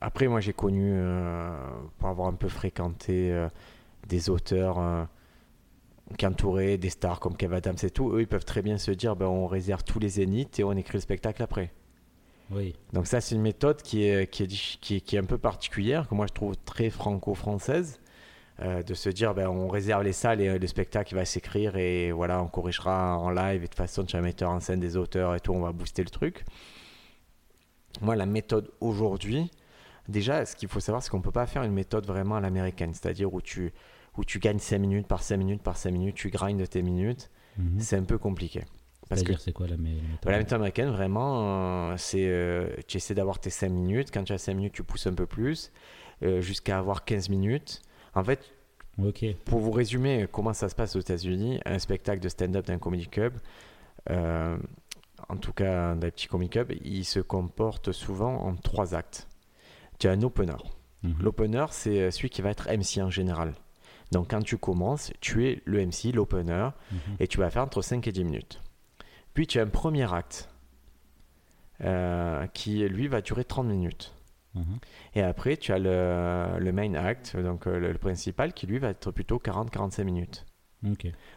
Après, moi j'ai connu, euh, pour avoir un peu fréquenté euh, des auteurs euh, qui entouraient des stars comme Kev Adams et tout, eux ils peuvent très bien se dire ben, on réserve tous les zéniths et on écrit le spectacle après. Oui. Donc ça c'est une méthode qui est, qui, est, qui, est, qui est un peu particulière, que moi je trouve très franco-française, euh, de se dire ben, on réserve les salles et euh, le spectacle va s'écrire et voilà on corrigera en live et de toute façon tu as un metteur en scène des auteurs et tout, on va booster le truc. Moi la méthode aujourd'hui, déjà ce qu'il faut savoir c'est qu'on peut pas faire une méthode vraiment à l'américaine, c'est-à-dire où tu, où tu gagnes 5 minutes par 5 minutes par 5 minutes, tu grindes tes minutes, Mhm. c'est un peu compliqué. Parce que C'est-à-dire, c'est quoi la, mé- la méthode la méthode américaine, vraiment, euh, c'est euh, tu essaies d'avoir tes 5 minutes. Quand tu as 5 minutes, tu pousses un peu plus, euh, jusqu'à avoir 15 minutes. En fait, pour vous résumer comment ça se passe aux États-Unis, un spectacle de stand-up d'un comedy club, euh, en tout cas dans les petits comic clubs, ils se comportent souvent en trois actes. Tu as un opener. Mhm. L'opener, c'est celui qui va être MC en général. Donc quand tu commences, tu es le MC, l'opener, Mhm. et tu vas faire entre 5 et 10 minutes. Puis tu as un premier acte euh, qui, lui, va durer 30 minutes. Mhm. Et après, tu as le, le main act, donc euh, le, le principal, qui lui va être plutôt 40-45 minutes.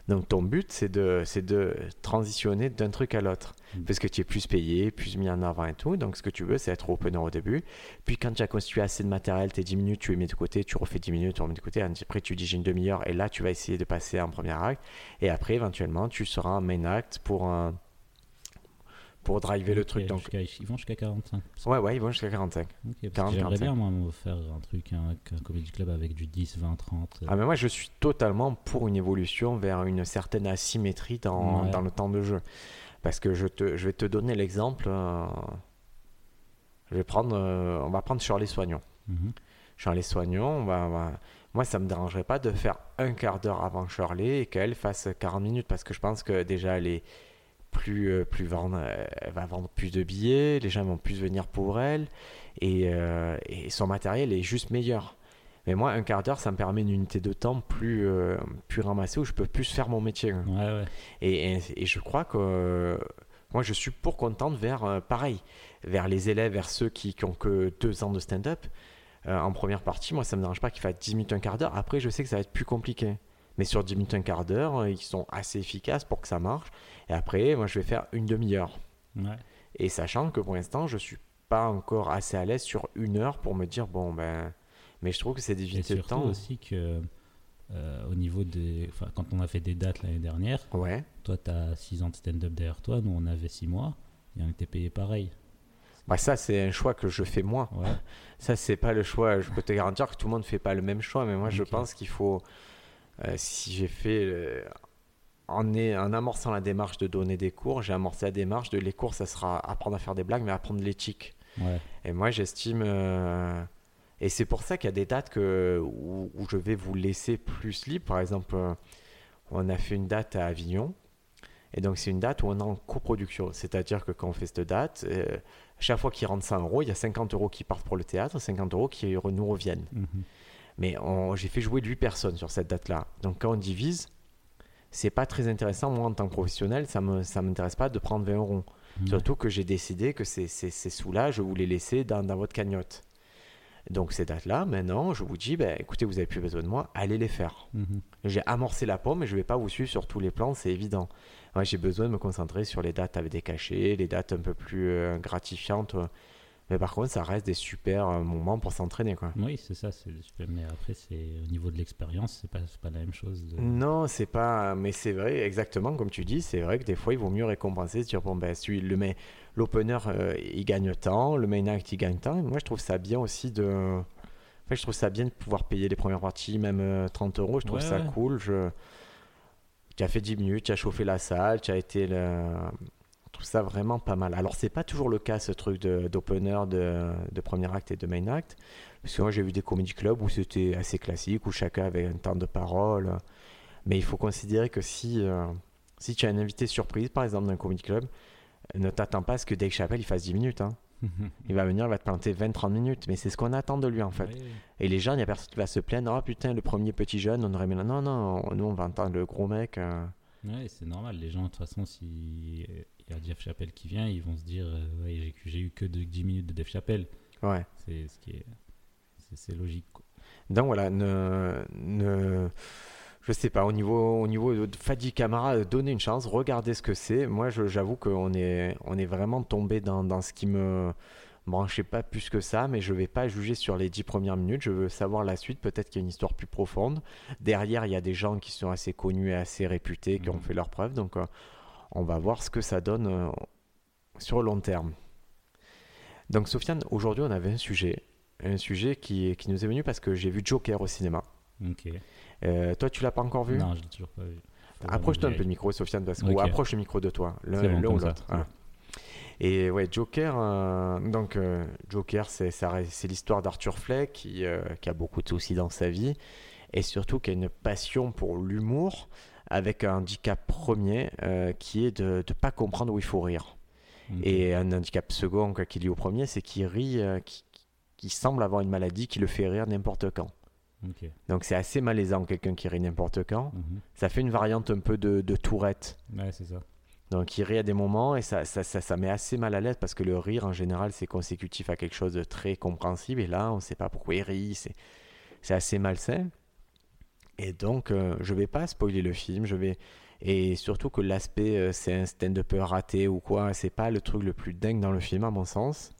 Donc ton but, c'est de, c'est de transitionner d'un truc à l'autre. Mm. Parce que tu es plus payé, plus mis en avant et tout. Donc ce que tu veux, c'est être opener au début. Puis quand tu as constitué assez de matériel, tes 10 minutes, tu les mets de côté, tu refais 10 minutes, tu remets de côté. Après, tu dis j'ai une demi-heure et là, tu vas essayer de passer en premier acte. Et après, éventuellement, tu seras en main act pour, un- pour driver le truc. Donc, ils vont jusqu'à 45. ouais, ouais, ils vont jusqu'à 45. Ok, parce que 40, J'aimerais 45. bien, moi, me faire un truc, un, un comedy club avec du 10, 20, 30. euh, Ah, mais moi, je suis totalement pour une évolution vers une certaine asymétrie dans, Ouais. dans le temps de jeu. Parce que je, te, je vais te donner l'exemple. euh, je vais prendre, euh, on va prendre Charlie Soignon. mhm. Charlie Soignon, on va, on va- moi, ça me dérangerait pas de faire un quart d'heure avant Charlie et qu'elle fasse 40 minutes parce que je pense que déjà, elle est plus, euh, plus vendre, euh, elle va vendre plus de billets, les gens vont plus venir pour elle et, euh, et son matériel est juste meilleur. Mais moi, un quart d'heure, ça me permet une unité de temps plus, euh, plus ramassée où je peux plus faire mon métier. Ouais, ouais. Et, et- et je crois que euh, moi, je suis pour contente vers euh, pareil, vers les élèves, vers ceux qui, qui ont que deux ans de stand-up. Euh, en première partie, moi, ça me dérange pas qu'ils fassent 10 minutes, un quart d'heure. Après, je sais que ça va être plus compliqué. Mais sur 10 minutes, un quart d'heure, euh, ils sont assez efficaces pour que ça marche. Et après, moi, je vais faire une demi-heure. ouais. Et sachant que pour l'instant, je suis pas encore assez à l'aise sur une heure pour me dire, bon, ben. Mais je trouve que c'est des unités de temps. aussi que, euh, au niveau des. Enfin, quand on a fait des dates l'année dernière, Ouais. toi, tu as 6 ans de stand-up derrière toi, nous, on avait 6 mois, et on était payé pareil. Bah, ça, c'est un choix que je fais moi. Ouais. Ça, c'est pas le choix. Je peux te garantir que tout le monde ne fait pas le même choix, mais moi, je Ok. pense qu'il faut. Euh, si j'ai fait. euh, en, est- en amorçant la démarche de donner des cours, j'ai amorcé la démarche de les cours, ça sera apprendre à faire des blagues, mais apprendre l'éthique. Ouais. Et moi, j'estime. euh, et c'est pour ça qu'il y a des dates que, où, où je vais vous laisser plus libre. Par exemple, on a fait une date à Avignon. Et donc, c'est une date où on est en coproduction. C'est-à-dire que quand on fait cette date, euh, chaque fois qu'il rentre 100 euros, il y a 50 euros qui partent pour le théâtre, 50 euros qui nous reviennent. Mhm. Mais j'ai fait jouer 8 personnes sur cette date-là. Donc, quand on divise, c'est pas très intéressant. Moi, en tant que professionnel, ça ça m'intéresse pas de prendre 20 euros. Ouais. Surtout que j'ai décidé que ces, ces, ces sous-là, je vous les laisser dans, dans votre cagnotte. Donc ces dates-là, maintenant, je vous dis, ben, écoutez, vous n'avez plus besoin de moi, allez les faire. Mhm. J'ai amorcé la pomme, mais je ne vais pas vous suivre sur tous les plans, c'est évident. Moi, j'ai besoin de me concentrer sur les dates avec des cachets, les dates un peu plus euh, gratifiantes. Mais par contre, ça reste des super euh, moments pour s'entraîner. quoi. Oui, c'est ça. c'est super. Mais après, c'est au niveau de l'expérience, c'est pas, c'est pas la même chose. de- Non, c'est pas. Mais c'est vrai, exactement comme tu dis, c'est vrai que des fois, il vaut mieux récompenser, bon, ben, celui, le main- l'opener, euh, il gagne tant, le main act, il gagne. Et moi, je trouve ça bien aussi de. En fait, je trouve ça bien de pouvoir payer les premières parties, même euh, 30 euros. Je trouve Ouais, ça ouais. cool. Je... Tu as fait 10 minutes, tu as chauffé la salle, tu as été. Le... Trouve ça vraiment pas mal. Alors, c'est pas toujours le cas, ce truc d'opener, de, de premier acte et de main act. Parce que moi, j'ai vu des comedy clubs où c'était assez classique, où chacun avait un temps de parole. Mais il faut considérer que si, euh, si tu as un invité surprise, par exemple, d'un comedy club, ne t'attends pas à ce que Dave Chappelle il fasse 10 minutes. hein. Il va venir, il va te planter 20-30 minutes. Mais c'est ce qu'on attend de lui, en fait. Et les gens, il n'y a personne qui va se plaindre. Oh putain, le premier petit jeune, on aurait mis. Non, non, nous, on va entendre le gros mec. euh. Ouais, c'est normal. Les gens, de toute façon, s'il y a Jeff Chappelle qui vient, ils vont se dire euh, ouais, j'ai- eu que de 10 minutes de Jeff Chappelle. Ouais. C'est ce qui est. c'est- C'est logique. quoi. Donc voilà, ne, ne, je sais pas, au niveau, au niveau de Fadi Camara, euh, donnez une chance, regardez ce que c'est. Moi, j'avoue qu'on est, on est vraiment tombé dans, dans ce qui me branchait pas plus que ça, mais je vais pas juger sur les dix premières minutes. Je veux savoir la suite. Peut-être qu'il y a une histoire plus profonde. Derrière, il y a des gens qui sont assez connus et assez réputés, qui ont Mhm. fait leurs preuves. Donc, euh, on va voir ce que ça donne euh, sur le long terme. Donc, Sofiane, aujourd'hui, on avait un sujet. Un sujet qui, qui nous est venu parce que j'ai vu Joker au cinéma. Ok. Euh, toi, tu l'as pas encore vu? Non, je l'ai toujours pas vu. Approche-toi un peu le micro, Sofiane, parce ou approche le micro de toi, l'un bon, ou l'autre. Et ouais, Joker, euh, donc euh, Joker, c'est l'histoire d'Arthur Fleck qui, qui a beaucoup de soucis dans sa vie et surtout qui a une passion pour l'humour avec un handicap premier euh, qui est de ne pas comprendre où il faut rire. Et un handicap second quoi, qui est lié au premier, c'est qu'il rit, euh, qui, qui semble avoir une maladie qui le fait rire n'importe quand. Donc c'est assez malaisant quelqu'un qui rit n'importe quand. Mhm. Ça fait une variante un peu de, de Tourette. Ouais, c'est ça. Donc il rit à des moments et ça, ça, ça, ça met assez mal à l'aise parce que le rire en général c'est consécutif à quelque chose de très compréhensible et là on ne sait pas pourquoi il rit, c'est, c'est assez malsain. Et donc euh, je vais pas spoiler le film, je vais et surtout que l'aspect euh, c'est un stand-up raté ou quoi, c'est pas le truc le plus dingue dans le film à mon sens.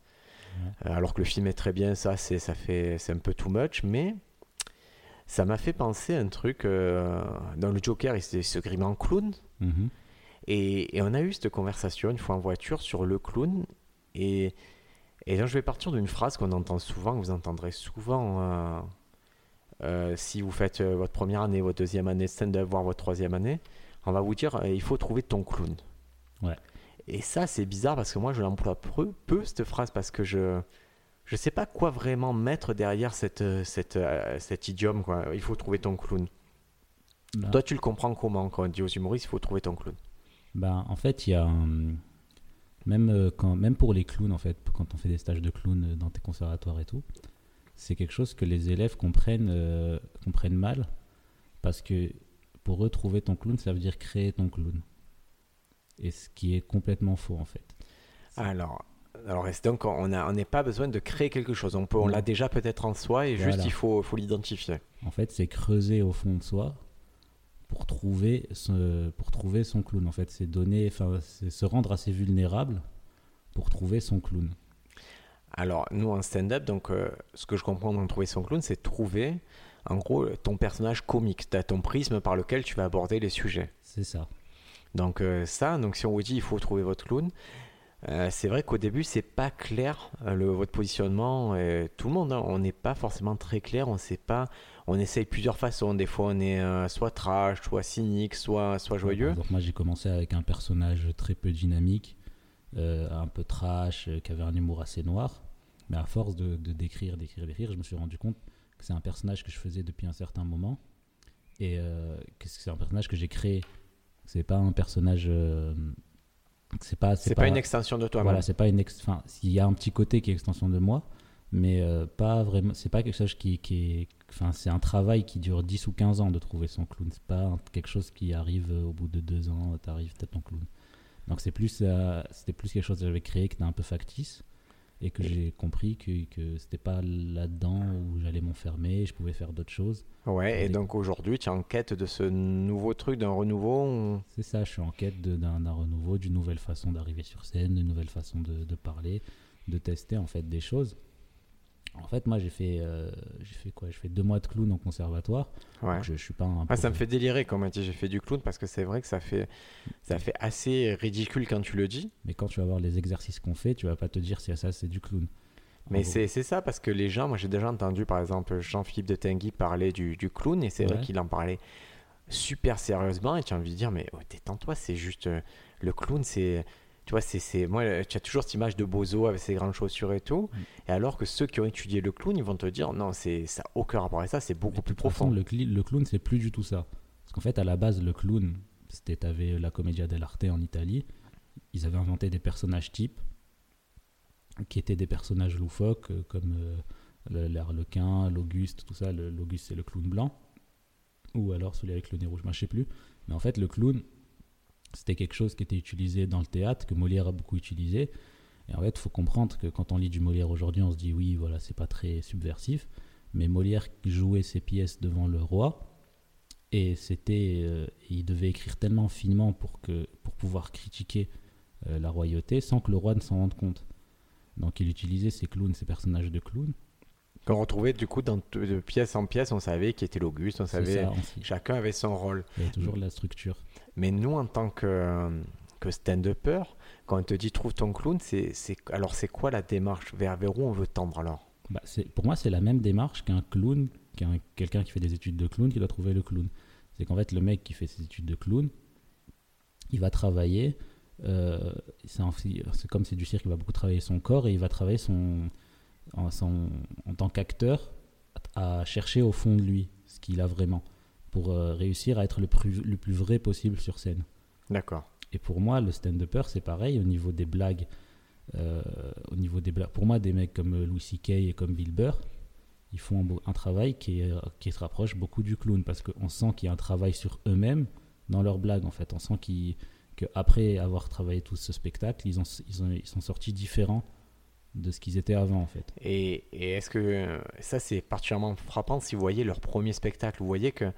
Euh, alors que le film est très bien, ça c'est ça fait c'est un peu too much, mais ça m'a fait penser à un truc euh, dans le Joker, il se, grime en clown. Mhm. Et, et on a eu cette conversation une fois en voiture sur le clown. Et, et donc je vais partir d'une phrase qu'on entend souvent, que vous entendrez souvent si vous faites euh, votre première année, votre deuxième année de stand-up, voire votre troisième année. On va vous dire, euh, il faut trouver ton clown. Ouais. Et ça, c'est bizarre parce que moi, je l'emploie peu, peu cette phrase parce que je je sais pas quoi vraiment mettre derrière cette, euh, cette, euh, cet idiome. Quoi. Il faut trouver ton clown. Bah, Toi, tu le comprends comment quand on dit aux humoristes, il faut trouver ton clown? Bah, en fait, il y a un- même euh, quand même pour les clowns en fait, quand on fait des stages de clown euh, dans tes conservatoires et tout, c'est quelque chose que les élèves comprennent euh, comprennent mal parce que pour eux trouver ton clown, ça veut dire créer ton clown. Et ce qui est complètement faux en fait. Alors, alors donc on a- on n'est pas besoin de créer quelque chose. On peut, on l'a déjà peut-être en soi et juste il faut, faut l'identifier. En fait, c'est creuser au fond de soi pour trouver, ce- pour trouver son clown. En fait, c'est donner, enfin, c'est se rendre assez vulnérable pour trouver son clown. Alors nous en stand-up, donc euh, ce que je comprends dans trouver son clown, c'est trouver en gros ton personnage comique, tu as ton prisme par lequel tu vas aborder les sujets. C'est ça. Donc euh, ça, donc si on vous dit il faut trouver votre clown, euh, c'est vrai qu'au début c'est pas clair le, votre positionnement. tout le monde, hein, on n'est pas forcément très clair, on sait pas. On essaye plusieurs façons. Des fois on est soit trash, soit cynique, soit soit joyeux. Moi, j'ai commencé avec un personnage très peu dynamique, un peu trash, euh, qui avait un humour assez noir. Mais à force de, de décrire, d'écrire, d'écrire, je me suis rendu compte que c'est un personnage que je faisais depuis un certain moment et euh, que c'est un personnage que j'ai créé. C'est pas un personnage. euh, c'est pas. C'est pas, une extension de toi-même. Voilà, c'est pas une. ex- Enfin, il y a un petit côté qui est extension de moi, mais euh, pas vraiment. C'est pas quelque chose qui, qui est. Enfin, c'est un travail qui dure 10 ou 15 ans de trouver son clown. C'est pas quelque chose qui arrive euh, au bout de deux ans, t'arrives, t'as ton clown. Donc c'est plus, euh, c'était plus quelque chose que j'avais créé qui était un peu factice et que j'ai compris que, que c'était pas là-dedans où j'allais m'enfermer, je pouvais faire d'autres choses. Ouais, et Des- donc aujourd'hui, tu es en quête de ce nouveau truc, d'un renouveau. ou- C'est ça, je suis en quête d'un renouveau, d'une nouvelle façon d'arriver sur scène, d'une nouvelle façon de, de parler, de tester en fait des choses. En fait, moi j'ai fait, euh, j'ai fait quoi? J'ai fait deux mois de clown en conservatoire. Ouais. Donc, je, je suis pas un. Ah, ça me fait délirer quand on m'a dit j'ai fait du clown parce que c'est vrai que ça fait, ça fait assez ridicule quand tu le dis. Mais quand tu vas voir les exercices qu'on fait, tu vas pas te dire si ça c'est du clown. Mais c'est ça parce que les gens, moi j'ai déjà entendu par exemple Jean-Philippe de Tinguy parler du, du clown et c'est vrai Ouais. qu'il en parlait super sérieusement et tu as envie de dire mais oh, détends-toi, c'est juste euh, le clown, c'est. Tu vois, c'est, moi, tu as toujours cette image de Bozo avec ses grandes chaussures et tout. Mm. Et alors que ceux qui ont étudié le clown, ils vont te dire non, c'est, ça n'a aucun rapport avec ça, c'est beaucoup plus toute façon, profond. le, le clown, c'est plus du tout ça. Parce qu'en fait, à la base, le clown, c'était t'avais la Commedia dell'arte en Italie. Ils avaient inventé des personnages types qui étaient des personnages loufoques euh, comme euh, le- l'Arlequin, l'Auguste, tout ça. L'Auguste, c'est le clown blanc. Ou alors celui avec le nez rouge, moi je sais plus. Mais en fait, le clown, c'était quelque chose qui était utilisé dans le théâtre, que Molière a beaucoup utilisé. Et en fait, il faut comprendre que quand on lit du Molière aujourd'hui, on se dit oui, voilà, c'est pas très subversif. Mais Molière jouait ses pièces devant le roi. Et c'était, euh, il devait écrire tellement finement pour, que, pour pouvoir critiquer euh, la royauté sans que le roi ne s'en rende compte. Donc il utilisait ses clowns, ses personnages de clowns. Qu'on retrouvait du coup dans, de pièce en pièce, on savait qui était l'Auguste, on savait. ça, Chacun avait son rôle. il y a toujours la structure. Mais nous, en tant que, que stand-upper, quand on te dit trouve ton clown, c'est, alors c'est quoi la démarche? Vers, vers où on veut tendre alors? Bah, c'est- pour moi, c'est la même démarche qu'un clown, qu'un quelqu'un qui fait des études de clown qui doit trouver le clown. C'est qu'en fait, le mec qui fait ses études de clown, il va travailler. euh, c'est comme c'est du cirque, il va beaucoup travailler son corps et il va travailler son, en, son- en tant qu'acteur à, chercher au fond de lui ce qu'il a vraiment pour euh, réussir à être le plus, le plus vrai possible sur scène. D'accord. Et pour moi, le stand-upper, c'est pareil au niveau des blagues. euh, au niveau des blagues. Pour moi, des mecs comme euh, Louis C.K. et comme Bill Burr, ils font un, travail qui, est- qui se rapproche beaucoup du clown parce qu'on sent qu'il y a un travail sur eux-mêmes dans leurs blagues. En fait, on sent qu'après avoir travaillé tout ce spectacle, ils, ont, ils, ont- ils sont sortis différents de ce qu'ils étaient avant, en fait. Et, et est-ce que euh, ça c'est particulièrement frappant si vous voyez leur premier spectacle, vous voyez que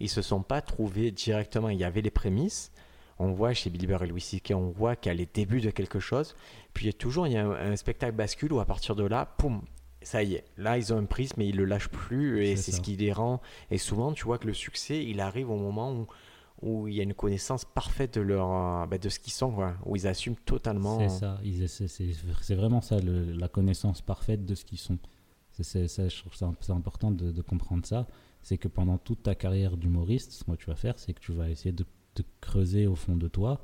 ils se sont pas trouvés directement. Il y avait les prémices. On voit chez Bill Burr et Louis C.K. on voit qu'il y a les débuts de quelque chose. Puis il y a toujours il y a un, un spectacle bascule où à partir de là, poum, ça y est. Là ils ont un prisme mais ils le lâchent plus et C'est ce qui les rend. Et souvent tu vois que le succès il arrive au moment où où il y a une connaissance parfaite de leur euh, bah, de ce qu'ils sont où ils assument totalement. C'est ça, c'est vraiment ça, la connaissance parfaite de ce qu'ils sont. C'est- je trouve ça c'est important de, comprendre ça. C'est que pendant toute ta carrière d'humoriste, ce que tu vas faire, c'est que tu vas essayer de, creuser au fond de toi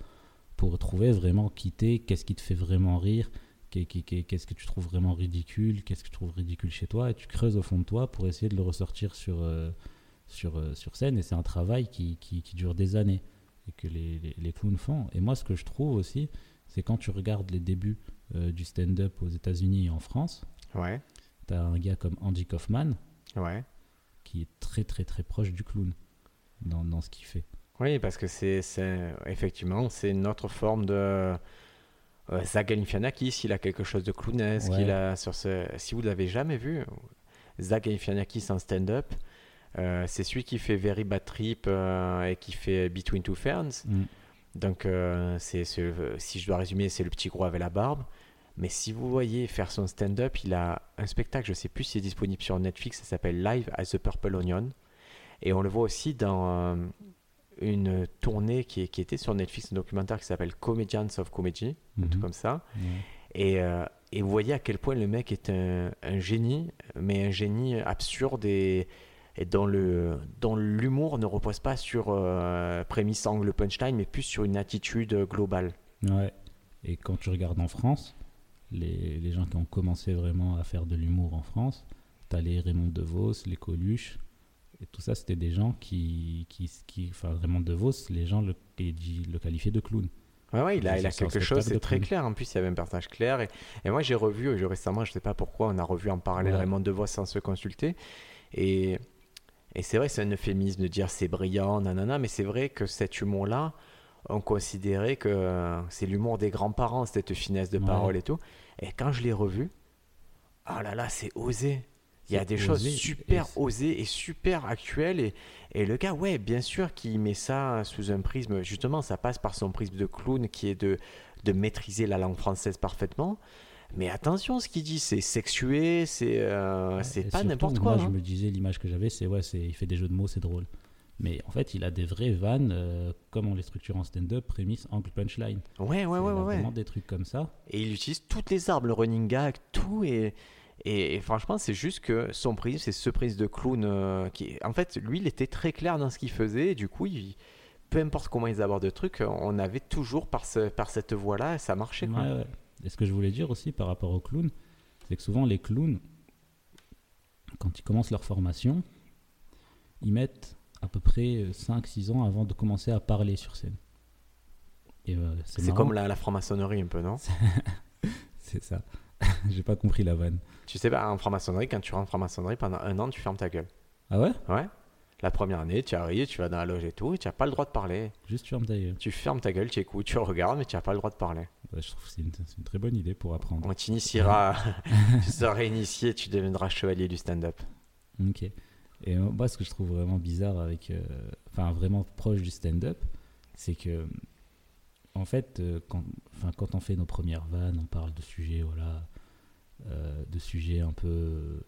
pour trouver vraiment quitter qu'est-ce qui te fait vraiment rire, qu'est- qu'est- qu'est- qu'est-ce que tu trouves vraiment ridicule, qu'est-ce que tu trouves ridicule chez toi, et tu creuses au fond de toi pour essayer de le ressortir sur, euh, sur, euh, sur scène. Et c'est un travail qui, qui, qui dure des années et que les, les, les clowns font. Et moi, ce que je trouve aussi, c'est quand tu regardes les débuts euh, du stand-up aux États-Unis et en France, Ouais, tu as un gars comme Andy Kaufman ouais. qui est très très très proche du clown dans, dans ce qu'il fait. Oui, parce que c'est effectivement c'est une autre forme de euh, Zach Galifianakis. Il a quelque chose de clownesque. Ouais. Il a sur ce. Si vous l'avez jamais vu, Zach Galifianakis en stand-up, euh, c'est celui qui fait Very Bad Trip euh, et qui fait Between Two Ferns. Mm. Donc euh, c'est si je dois résumer, c'est le petit gros avec la barbe. Mais si vous voyez faire son stand-up, il a un spectacle, je sais plus si c'est disponible sur Netflix, ça s'appelle Live at the Purple Onion. Et on le voit aussi dans une tournée qui, est- qui était sur Netflix, un documentaire qui s'appelle Comedians of Comedy, un truc Mhm. comme ça. Et, et vous voyez à quel point le mec est un, un génie, mais un génie absurde et, et dont le dont l'humour ne repose pas sur euh, prémisse angle punchline, mais plus sur une attitude globale. Ouais. Et quand tu regardes en France, les, les gens qui ont commencé vraiment à faire de l'humour en France, tu as les Raymond DeVos, les Coluche, et tout ça, c'était des gens qui. qui, qui enfin, Raymond DeVos, les gens le, le, qualifiaient de clown. Ouais, ouais, il a, il a quelque chose, c'est de très clair. En plus, il y avait un personnage clair. Et, et moi, j'ai revu récemment, je sais pas pourquoi, on a revu en parallèle Ouais. Raymond DeVos sans se consulter. Et, et c'est vrai, c'est un euphémisme de dire c'est brillant, nanana, mais c'est vrai que cet humour-là, on considérait que euh, c'est l'humour des grands-parents, cette finesse de Ouais. parole et tout. Et quand je l'ai revu, oh là là, c'est osé. Il y a des choses super osées et super actuelles. Et, et le gars, ouais, bien sûr qu'il met ça sous un prisme. Justement, ça passe par son prisme de clown qui est de, de maîtriser la langue française parfaitement. Mais attention, ce qu'il dit, c'est sexué, c'est euh, pas n'importe quoi. Moi, je hein. me disais, l'image que j'avais, c'est ouais, il fait des jeux de mots, c'est drôle. Mais en fait, il a des vraies vannes, euh, comme on les structure en stand-up, prémisse, angle, punchline. Ouais, ouais, ouais, ouais. Vraiment des trucs comme ça. Et il utilise toutes les arbres, le running gag, tout. Et, et, et franchement, c'est juste que son prisme, c'est ce prisme de clown euh, qui. En fait, lui, il était très clair dans ce qu'il faisait. Et du coup, il- peu importe comment ils abordent le truc, on avait toujours par, ce, par cette voie-là, ça marchait. Quoi. Ouais, ouais. Et ce que je voulais dire aussi par rapport aux clowns, c'est que souvent les clowns, quand ils commencent leur formation, ils mettent à peu près 5-6 ans avant de commencer à parler sur scène. Euh, c'est comme la, la franc-maçonnerie un peu, non? C'est ça. J'ai pas compris la vanne. Tu sais pas, en franc-maçonnerie, quand tu rentres en franc-maçonnerie, pendant un an, tu fermes ta gueule. Ah ouais? Ouais. La première année, tu arrives, tu vas dans la loge et tout, et tu n'as pas le droit de parler. Juste ferme ta gueule. Tu fermes ta gueule, tu écoutes, tu regardes, mais tu n'as pas le droit de parler. Je trouve que c'est une, très bonne idée pour apprendre. On t'initiera, tu seras initié, tu deviendras chevalier du stand-up. Ok. Et euh, moi, ce que je trouve vraiment bizarre avec. euh, Enfin, vraiment proche du stand-up, c'est que. En fait, euh, quand, enfin, quand on fait nos premières vannes, on parle de sujets, voilà. euh, de sujets un peu euh,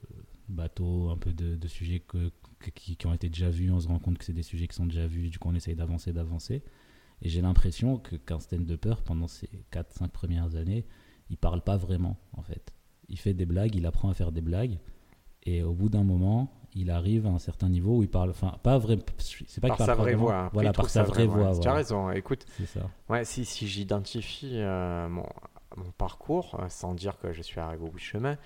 bateau, un peu de, de sujets que- qui, qui ont été déjà vus. On se rend compte que c'est des sujets qui sont déjà vus, du coup, on essaye d'avancer, d'avancer. Et j'ai l'impression que qu'un stand-upper, pendant ces 4-5 premières années, il parle pas vraiment, en fait. Il fait des blagues, il apprend à faire des blagues. Et au bout d'un moment, il arrive à un certain niveau où il parle, enfin, pas vrai, c'est pas Par sa vraie voix. Voilà, par sa vraie voix, Tu as raison. Écoute, ça. ouais, si, si j'identifie euh, mon, mon parcours, euh, sans dire que je suis arrivé au bout du chemin,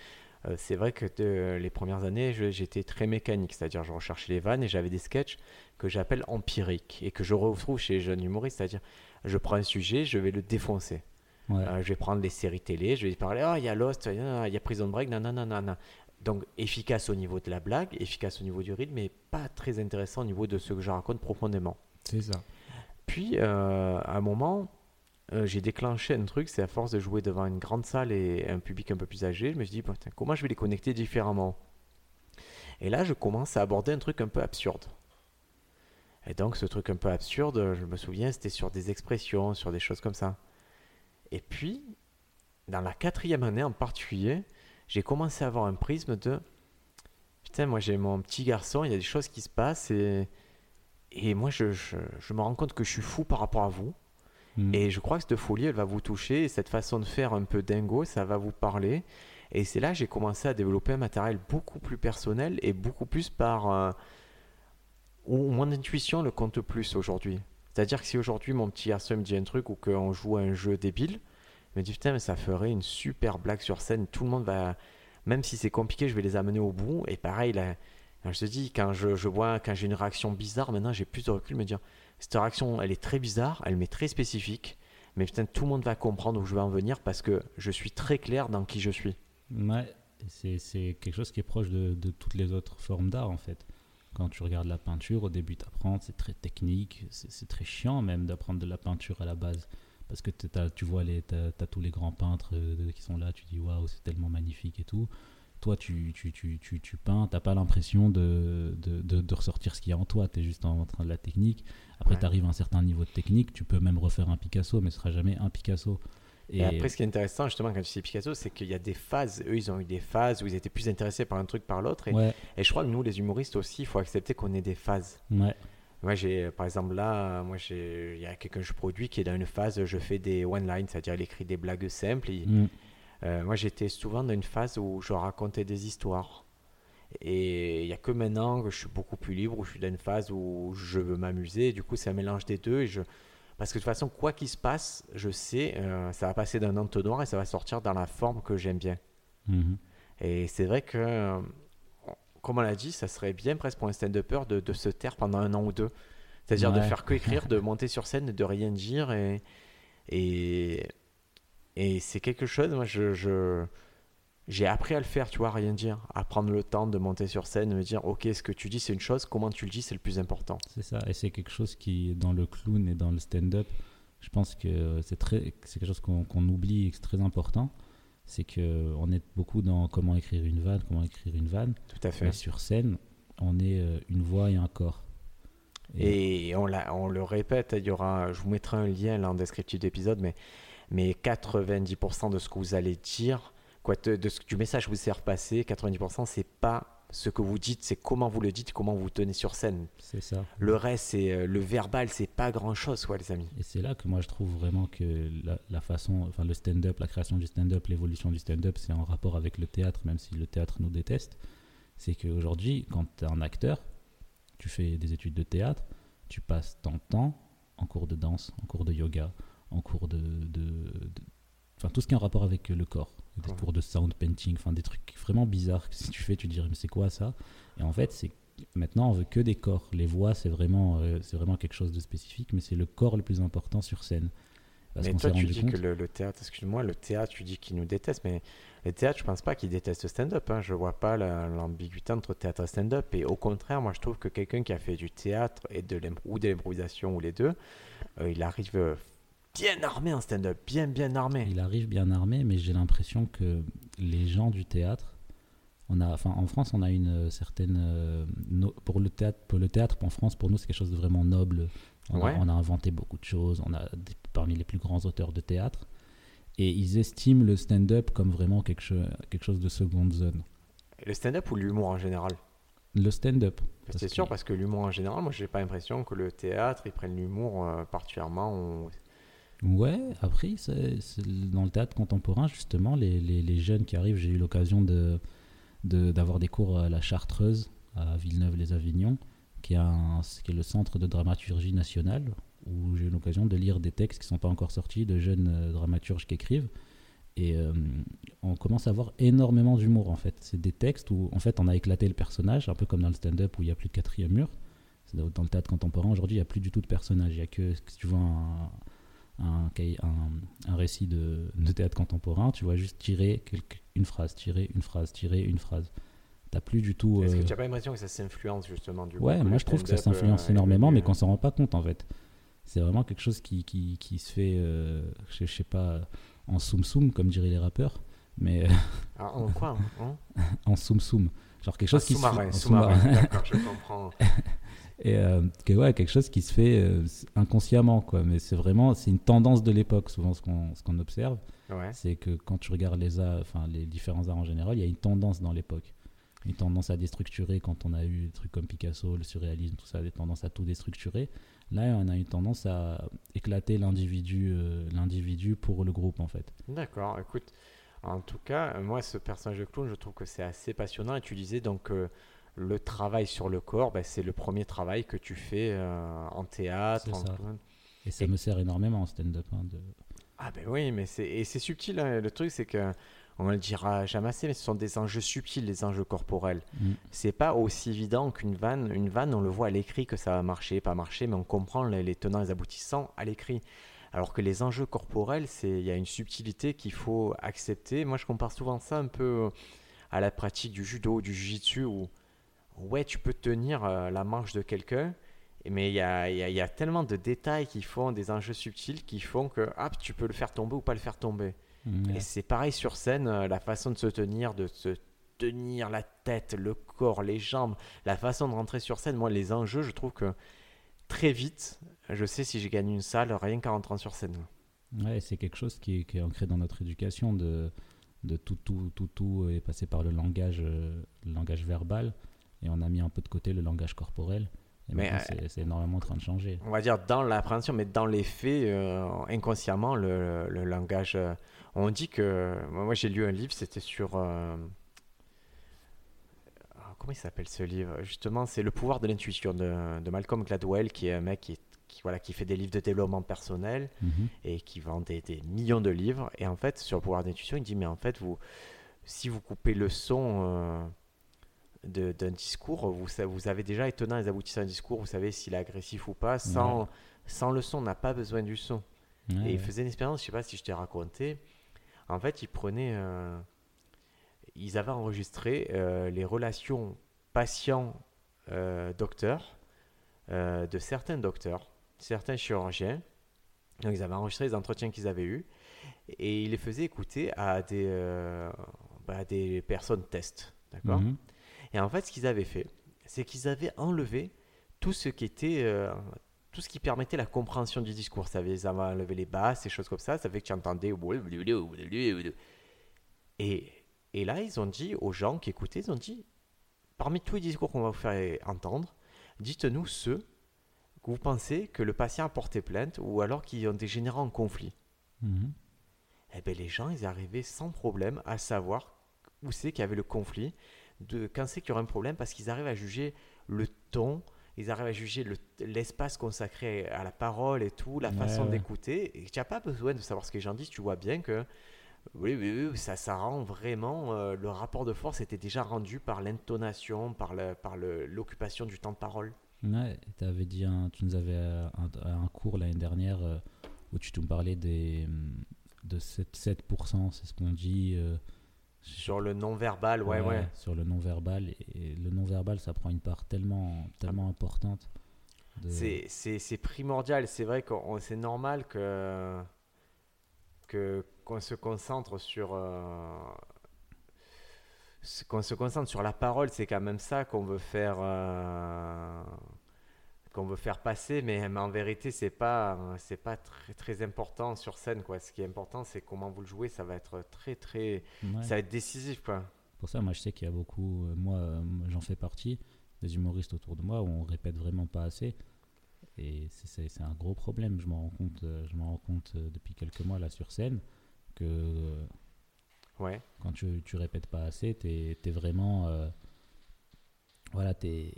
euh, c'est vrai que de- les premières années, j'étais très mécanique, c'est-à-dire je recherchais les vannes et j'avais des sketchs que j'appelle empiriques et que je retrouve chez les jeunes humoristes, c'est-à-dire je prends un sujet, je vais le défoncer. Ouais. Euh, je vais prendre les séries télé, je vais parler, ah, il y a Lost, il y a Prison Break, nanana. Donc efficace au niveau de la blague, efficace au niveau du rythme, mais pas très intéressant au niveau de ce que je raconte profondément. C'est ça. Puis, euh, à un moment, euh, j'ai déclenché un truc, c'est à force de jouer devant une grande salle et un public un peu plus âgé, je me suis dit, comment je vais les connecter différemment? Et là, je commence à aborder un truc un peu absurde. Et donc, ce truc un peu absurde, je me souviens, c'était sur des expressions, sur des choses comme ça. Et puis, dans la quatrième année en particulier, j'ai commencé à avoir un prisme de Putain, moi j'ai mon petit garçon, il y a des choses qui se passent et, moi je me rends compte que je suis fou par rapport à vous. Mm. Et je crois que cette folie, elle va vous toucher. Et cette façon de faire un peu dingo, ça va vous parler. Et c'est là que j'ai commencé à développer un matériel beaucoup plus personnel et beaucoup plus par. euh, où mon intuition le compte plus aujourd'hui. C'est-à-dire que si aujourd'hui mon petit garçon me dit un truc ou qu'on joue à un jeu débile, il me dit putain, mais ça ferait une super blague sur scène. Tout le monde va. Même si c'est compliqué, je vais les amener au bout. Et pareil, là, je te dis, quand je, je vois, quand j'ai une réaction bizarre, maintenant j'ai plus de recul, me dire cette réaction, elle est très bizarre, elle m'est très spécifique, mais putain, tout le monde va comprendre où je vais en venir parce que je suis très clair dans qui je suis. C'est quelque chose qui est proche de, toutes les autres formes d'art en fait. Quand tu regardes la peinture, au début tu apprends, c'est très technique, c'est très chiant même d'apprendre de la peinture à la base. Parce que tu vois, les- t'as as tous les grands peintres euh, qui sont là, tu dis waouh, c'est tellement magnifique et tout. Toi, tu, tu, tu, tu, tu peins, t'as pas l'impression de, de, de, de ressortir ce qu'il y a en toi, tu es juste en, en train de la technique. Après, Ouais. tu arrives à un certain niveau de technique, tu peux même refaire un Picasso, mais ce sera jamais un Picasso. Et, après, ce qui est intéressant, justement, quand tu sais Picasso, c'est qu'il y a des phases. Eux, ils ont eu des phases où ils étaient plus intéressés par un truc par l'autre. Et, ouais, et je crois que nous, les humoristes aussi, il faut accepter qu'on ait des phases. ouais, Moi, j'ai, par exemple, là, moi, j'ai, il y a quelqu'un que je produis qui est dans une phase, je fais des one-line, c'est-à-dire il écrit des blagues simples. Mm. Euh, moi, j'étais souvent dans une phase où je racontais des histoires. Et il n'y a que maintenant que je suis beaucoup plus libre, où je suis dans une phase où je veux m'amuser. Du coup, c'est un mélange des deux. Et je... Parce que de toute façon, quoi qu'il se passe, je sais, euh, ça va passer d'un entonnoir et ça va sortir dans la forme que j'aime bien. Mhm. Et c'est vrai que, comme on l'a dit, ça serait bien presque pour un stand-upper de, de se taire pendant un an ou deux. C'est-à-dire de Ouais. faire que écrire, de monter sur scène de rien dire. Et, et, et c'est quelque chose, moi, je, je- j'ai appris à le faire, tu vois, rien dire. À prendre le temps de monter sur scène, de me dire, ok, ce que tu dis, c'est une chose, comment tu le dis, c'est le plus important. C'est ça, et c'est quelque chose qui, dans le clown et dans le stand-up, je pense que c'est très, c'est quelque chose qu'on qu'on oublie et que c'est très important. C'est que on est beaucoup dans comment écrire une vanne, comment écrire une vanne. Tout à fait. Mais sur scène, on est euh, une voix et un corps. Et on, l'a- on le répète, il y aura, je vous mettrai un lien là en descriptif d'épisode, mais, mais 90% de ce que vous allez dire, quoi, de, ce, du message que vous faire passer, 90% c'est pas ce que vous dites, c'est comment vous le dites, comment vous tenez sur scène. c'est ça. Le reste, c'est euh, le verbal, c'est pas grand chose, quoi, les amis. Et c'est là que moi je trouve vraiment que la, la façon, enfin le stand-up, la création du stand-up, l'évolution du stand-up, c'est en rapport avec le théâtre, même si le théâtre nous déteste. C'est qu'aujourd'hui, quand tu es un acteur, tu fais des études de théâtre, tu passes ton temps en cours de danse, en cours de yoga, en cours de. Enfin, tout ce qui est en rapport avec le corps, des Ouais. cours de sound painting, enfin des trucs vraiment bizarres que si tu fais, tu dirais, mais c'est quoi ça? Et en fait, c'est maintenant on veut que des corps. Les voix, c'est vraiment, euh, c'est vraiment quelque chose de spécifique, mais c'est le corps le plus important sur scène. Parce mais toi, tu dis compte. que le, le théâtre, excuse-moi, le théâtre, tu dis qu'il nous déteste, mais le théâtre, je pense pas qu'il déteste le stand-up. Hein. Je vois pas la- l'ambiguïté entre théâtre et stand-up. Et au contraire, moi, je trouve que quelqu'un qui a fait du théâtre et de ou de l'improvisation ou les deux, euh, il arrive euh, bien armé en stand-up, bien, bien armé. Il arrive bien armé, mais j'ai l'impression que les gens du théâtre, on a, enfin, en France, on a une euh, certaine euh, no- pour le théâtre, pour le théâtre en France, pour nous, c'est quelque chose de vraiment noble. On, Ouais. a, on a inventé beaucoup de choses. On a des- parmi les plus grands auteurs de théâtre, et ils estiment le stand-up comme vraiment quelque, cho- quelque chose de seconde zone. Le stand-up ou l'humour en général? Le stand-up. C'est que- sûr, parce que l'humour en général, moi, j'ai pas l'impression que le théâtre, ils prennent l'humour euh, particulièrement. au- Ouais, après, dans le théâtre contemporain, justement, les, jeunes qui arrivent, j'ai eu l'occasion de, d'avoir des cours à la Chartreuse, à Villeneuve-les-Avignon, qui, est le centre de dramaturgie nationale, où j'ai eu l'occasion de lire des textes qui ne sont pas encore sortis, de jeunes euh, dramaturges qui écrivent. Et euh, on commence à avoir énormément d'humour en fait. C'est des textes où en fait on a éclaté le personnage, un peu comme dans le stand-up où il n'y a plus de quatrième mur. Dans le théâtre contemporain aujourd'hui, il n'y a plus du tout de personnage. Il y a que, si tu vois un, un, un, récit de, de, théâtre contemporain, tu vois juste tirer une phrase, tirer une phrase, tirer une phrase. T'as plus du tout. Est-ce que tu n'as pas l'impression que ça s'influence justement du Ouais, moi je trouve que ça s'influence euh, énormément, mais qu'on s'en rend pas compte en fait. C'est vraiment quelque chose qui, qui, qui se fait, euh, je, je sais pas, en soum soum, comme diraient les rappeurs. Mais ah, en quoi En, en soum soum. Genre quelque chose ah, qui se fait. D'accord, je comprends. Et euh, que, ouais, quelque chose qui se fait euh, inconsciemment, quoi. Mais c'est vraiment, c'est une tendance de l'époque, souvent, ce qu'on, ce qu'on observe. C'est que quand tu regardes les, enfin, les différents arts en général, il y a une tendance dans l'époque. Une tendance à déstructurer quand on a eu des trucs comme Picasso, le surréalisme, tout ça, des tendances à tout déstructurer. Là, on a une tendance à éclater l'individu, euh, l'individu pour le groupe, en fait. D'accord, écoute. En tout cas, moi, ce personnage de clown, je trouve que c'est assez passionnant. Et tu disais donc le travail sur le corps, ben, c'est le premier travail que tu fais euh, en théâtre. Et ça me sert énormément en stand-up. Hein, de... Ah ben oui, mais c'est et c'est subtil. Hein. Le truc, c'est que on le dira jamais assez, mais ce sont des enjeux subtils, les enjeux corporels. Mm. C'est pas aussi évident qu'une vanne. Une vanne, on le voit à l'écrit que ça va marcher, pas marcher, mais on comprend les, tenants et les aboutissants à l'écrit. Alors que les enjeux corporels, c'est il y a une subtilité qu'il faut accepter. Moi, je compare souvent ça un peu à la pratique du judo, du jiu-jitsu, où ouais, tu peux tenir euh, la manche de quelqu'un, mais il y a, y a, tellement de détails qui font des enjeux subtils qui font que hop, tu peux le faire tomber ou pas le faire tomber. Et c'est pareil sur scène, euh, la façon de se tenir, de se tenir la tête, le corps, les jambes, la façon de rentrer sur scène. Moi, les enjeux, je trouve que très vite, je sais si j'ai gagné une salle rien qu'en rentrant sur scène. Ouais, c'est quelque chose qui est, ancré dans notre éducation de, de tout, tout, tout, tout est passé par le langage, euh, le langage verbal et on a mis un peu de côté le langage corporel. Et mais euh, c'est énormément en train de changer. On va dire dans l'appréhension, mais dans les faits, euh, inconsciemment, le, le langage. Euh, on dit que. Moi, j'ai lu un livre, c'était sur. comment il s'appelle ce livre? Justement, c'est Le pouvoir de l'intuition de, de, Malcolm Gladwell, qui est un mec qui, qui, voilà, qui fait des livres de développement personnel mhm. et qui vend des, des, millions de livres. Et en fait, sur le pouvoir de l'intuition, il dit Mais en fait, vous, si vous coupez le son d'un discours, vous, vous avez déjà étonnant les aboutissants d'un discours, vous savez s'il est agressif ou pas. Sans, sans le son, on n'a pas besoin du son. et il faisait une expérience, je sais pas si je t'ai raconté. En fait, ils prenaient. Euh, ils avaient enregistré euh, les relations patient-docteur euh, de certains docteurs, certains chirurgiens. Donc, ils avaient enregistré les entretiens qu'ils avaient eus et ils les faisaient écouter à des, bah, des personnes test. D'accord? Mhm. Et en fait, ce qu'ils avaient fait, c'est qu'ils avaient enlevé tout ce qui était. Euh, tout ce qui permettait la compréhension du discours. Ça avait, enlevé les basses, ces choses comme ça. Ça fait que tu entendais. Et, et là, ils ont dit aux gens qui écoutaient ils ont dit parmi tous les discours qu'on va vous faire entendre, dites-nous ceux que vous pensez que le patient a porté plainte ou alors qui ont dégénéré en conflit. Mhm. Eh bien, les gens, ils arrivaient sans problème à savoir où c'est qu'il y avait le conflit de quand c'est qu'il y aura un problème parce qu'ils arrivent à juger le ton, ils arrivent à juger l'espace consacré à la parole et tout, la façon d'écouter. Et tu n'as pas besoin de savoir ce que les gens disent, tu vois bien que oui, oui, oui ça, ça rend vraiment. Euh, le rapport de force était déjà rendu par l'intonation, par l'occupation du temps de parole. Ouais, avais dit tu nous avais un, un cours l'année dernière euh, où tu nous parlais des, de 7%, 7% c'est ce qu'on dit. Euh, sur le non-verbal, ouais, ouais, Sur le non-verbal. Et le non-verbal, ça prend une part tellement, tellement importante. C'est primordial. C'est vrai que c'est normal que qu'on se concentre sur euh, qu'on se concentre sur la parole. C'est quand même ça qu'on veut faire. Euh, qu'on veut faire passer, mais, en vérité, c'est pas, c'est pas très, très important sur scène, quoi. Ce qui est important, c'est comment vous le jouez, ça va être très, très, ça va être décisif, quoi. Pour ça, moi, je sais qu'il y a beaucoup, euh, moi, euh, j'en fais partie, des humoristes autour de moi où on répète vraiment pas assez. Et c'est un gros problème. Je m'en rends compte, euh, je rends compte depuis quelques mois là sur scène que ouais. quand tu, tu répètes pas assez, tu es, vraiment. voilà, tu es,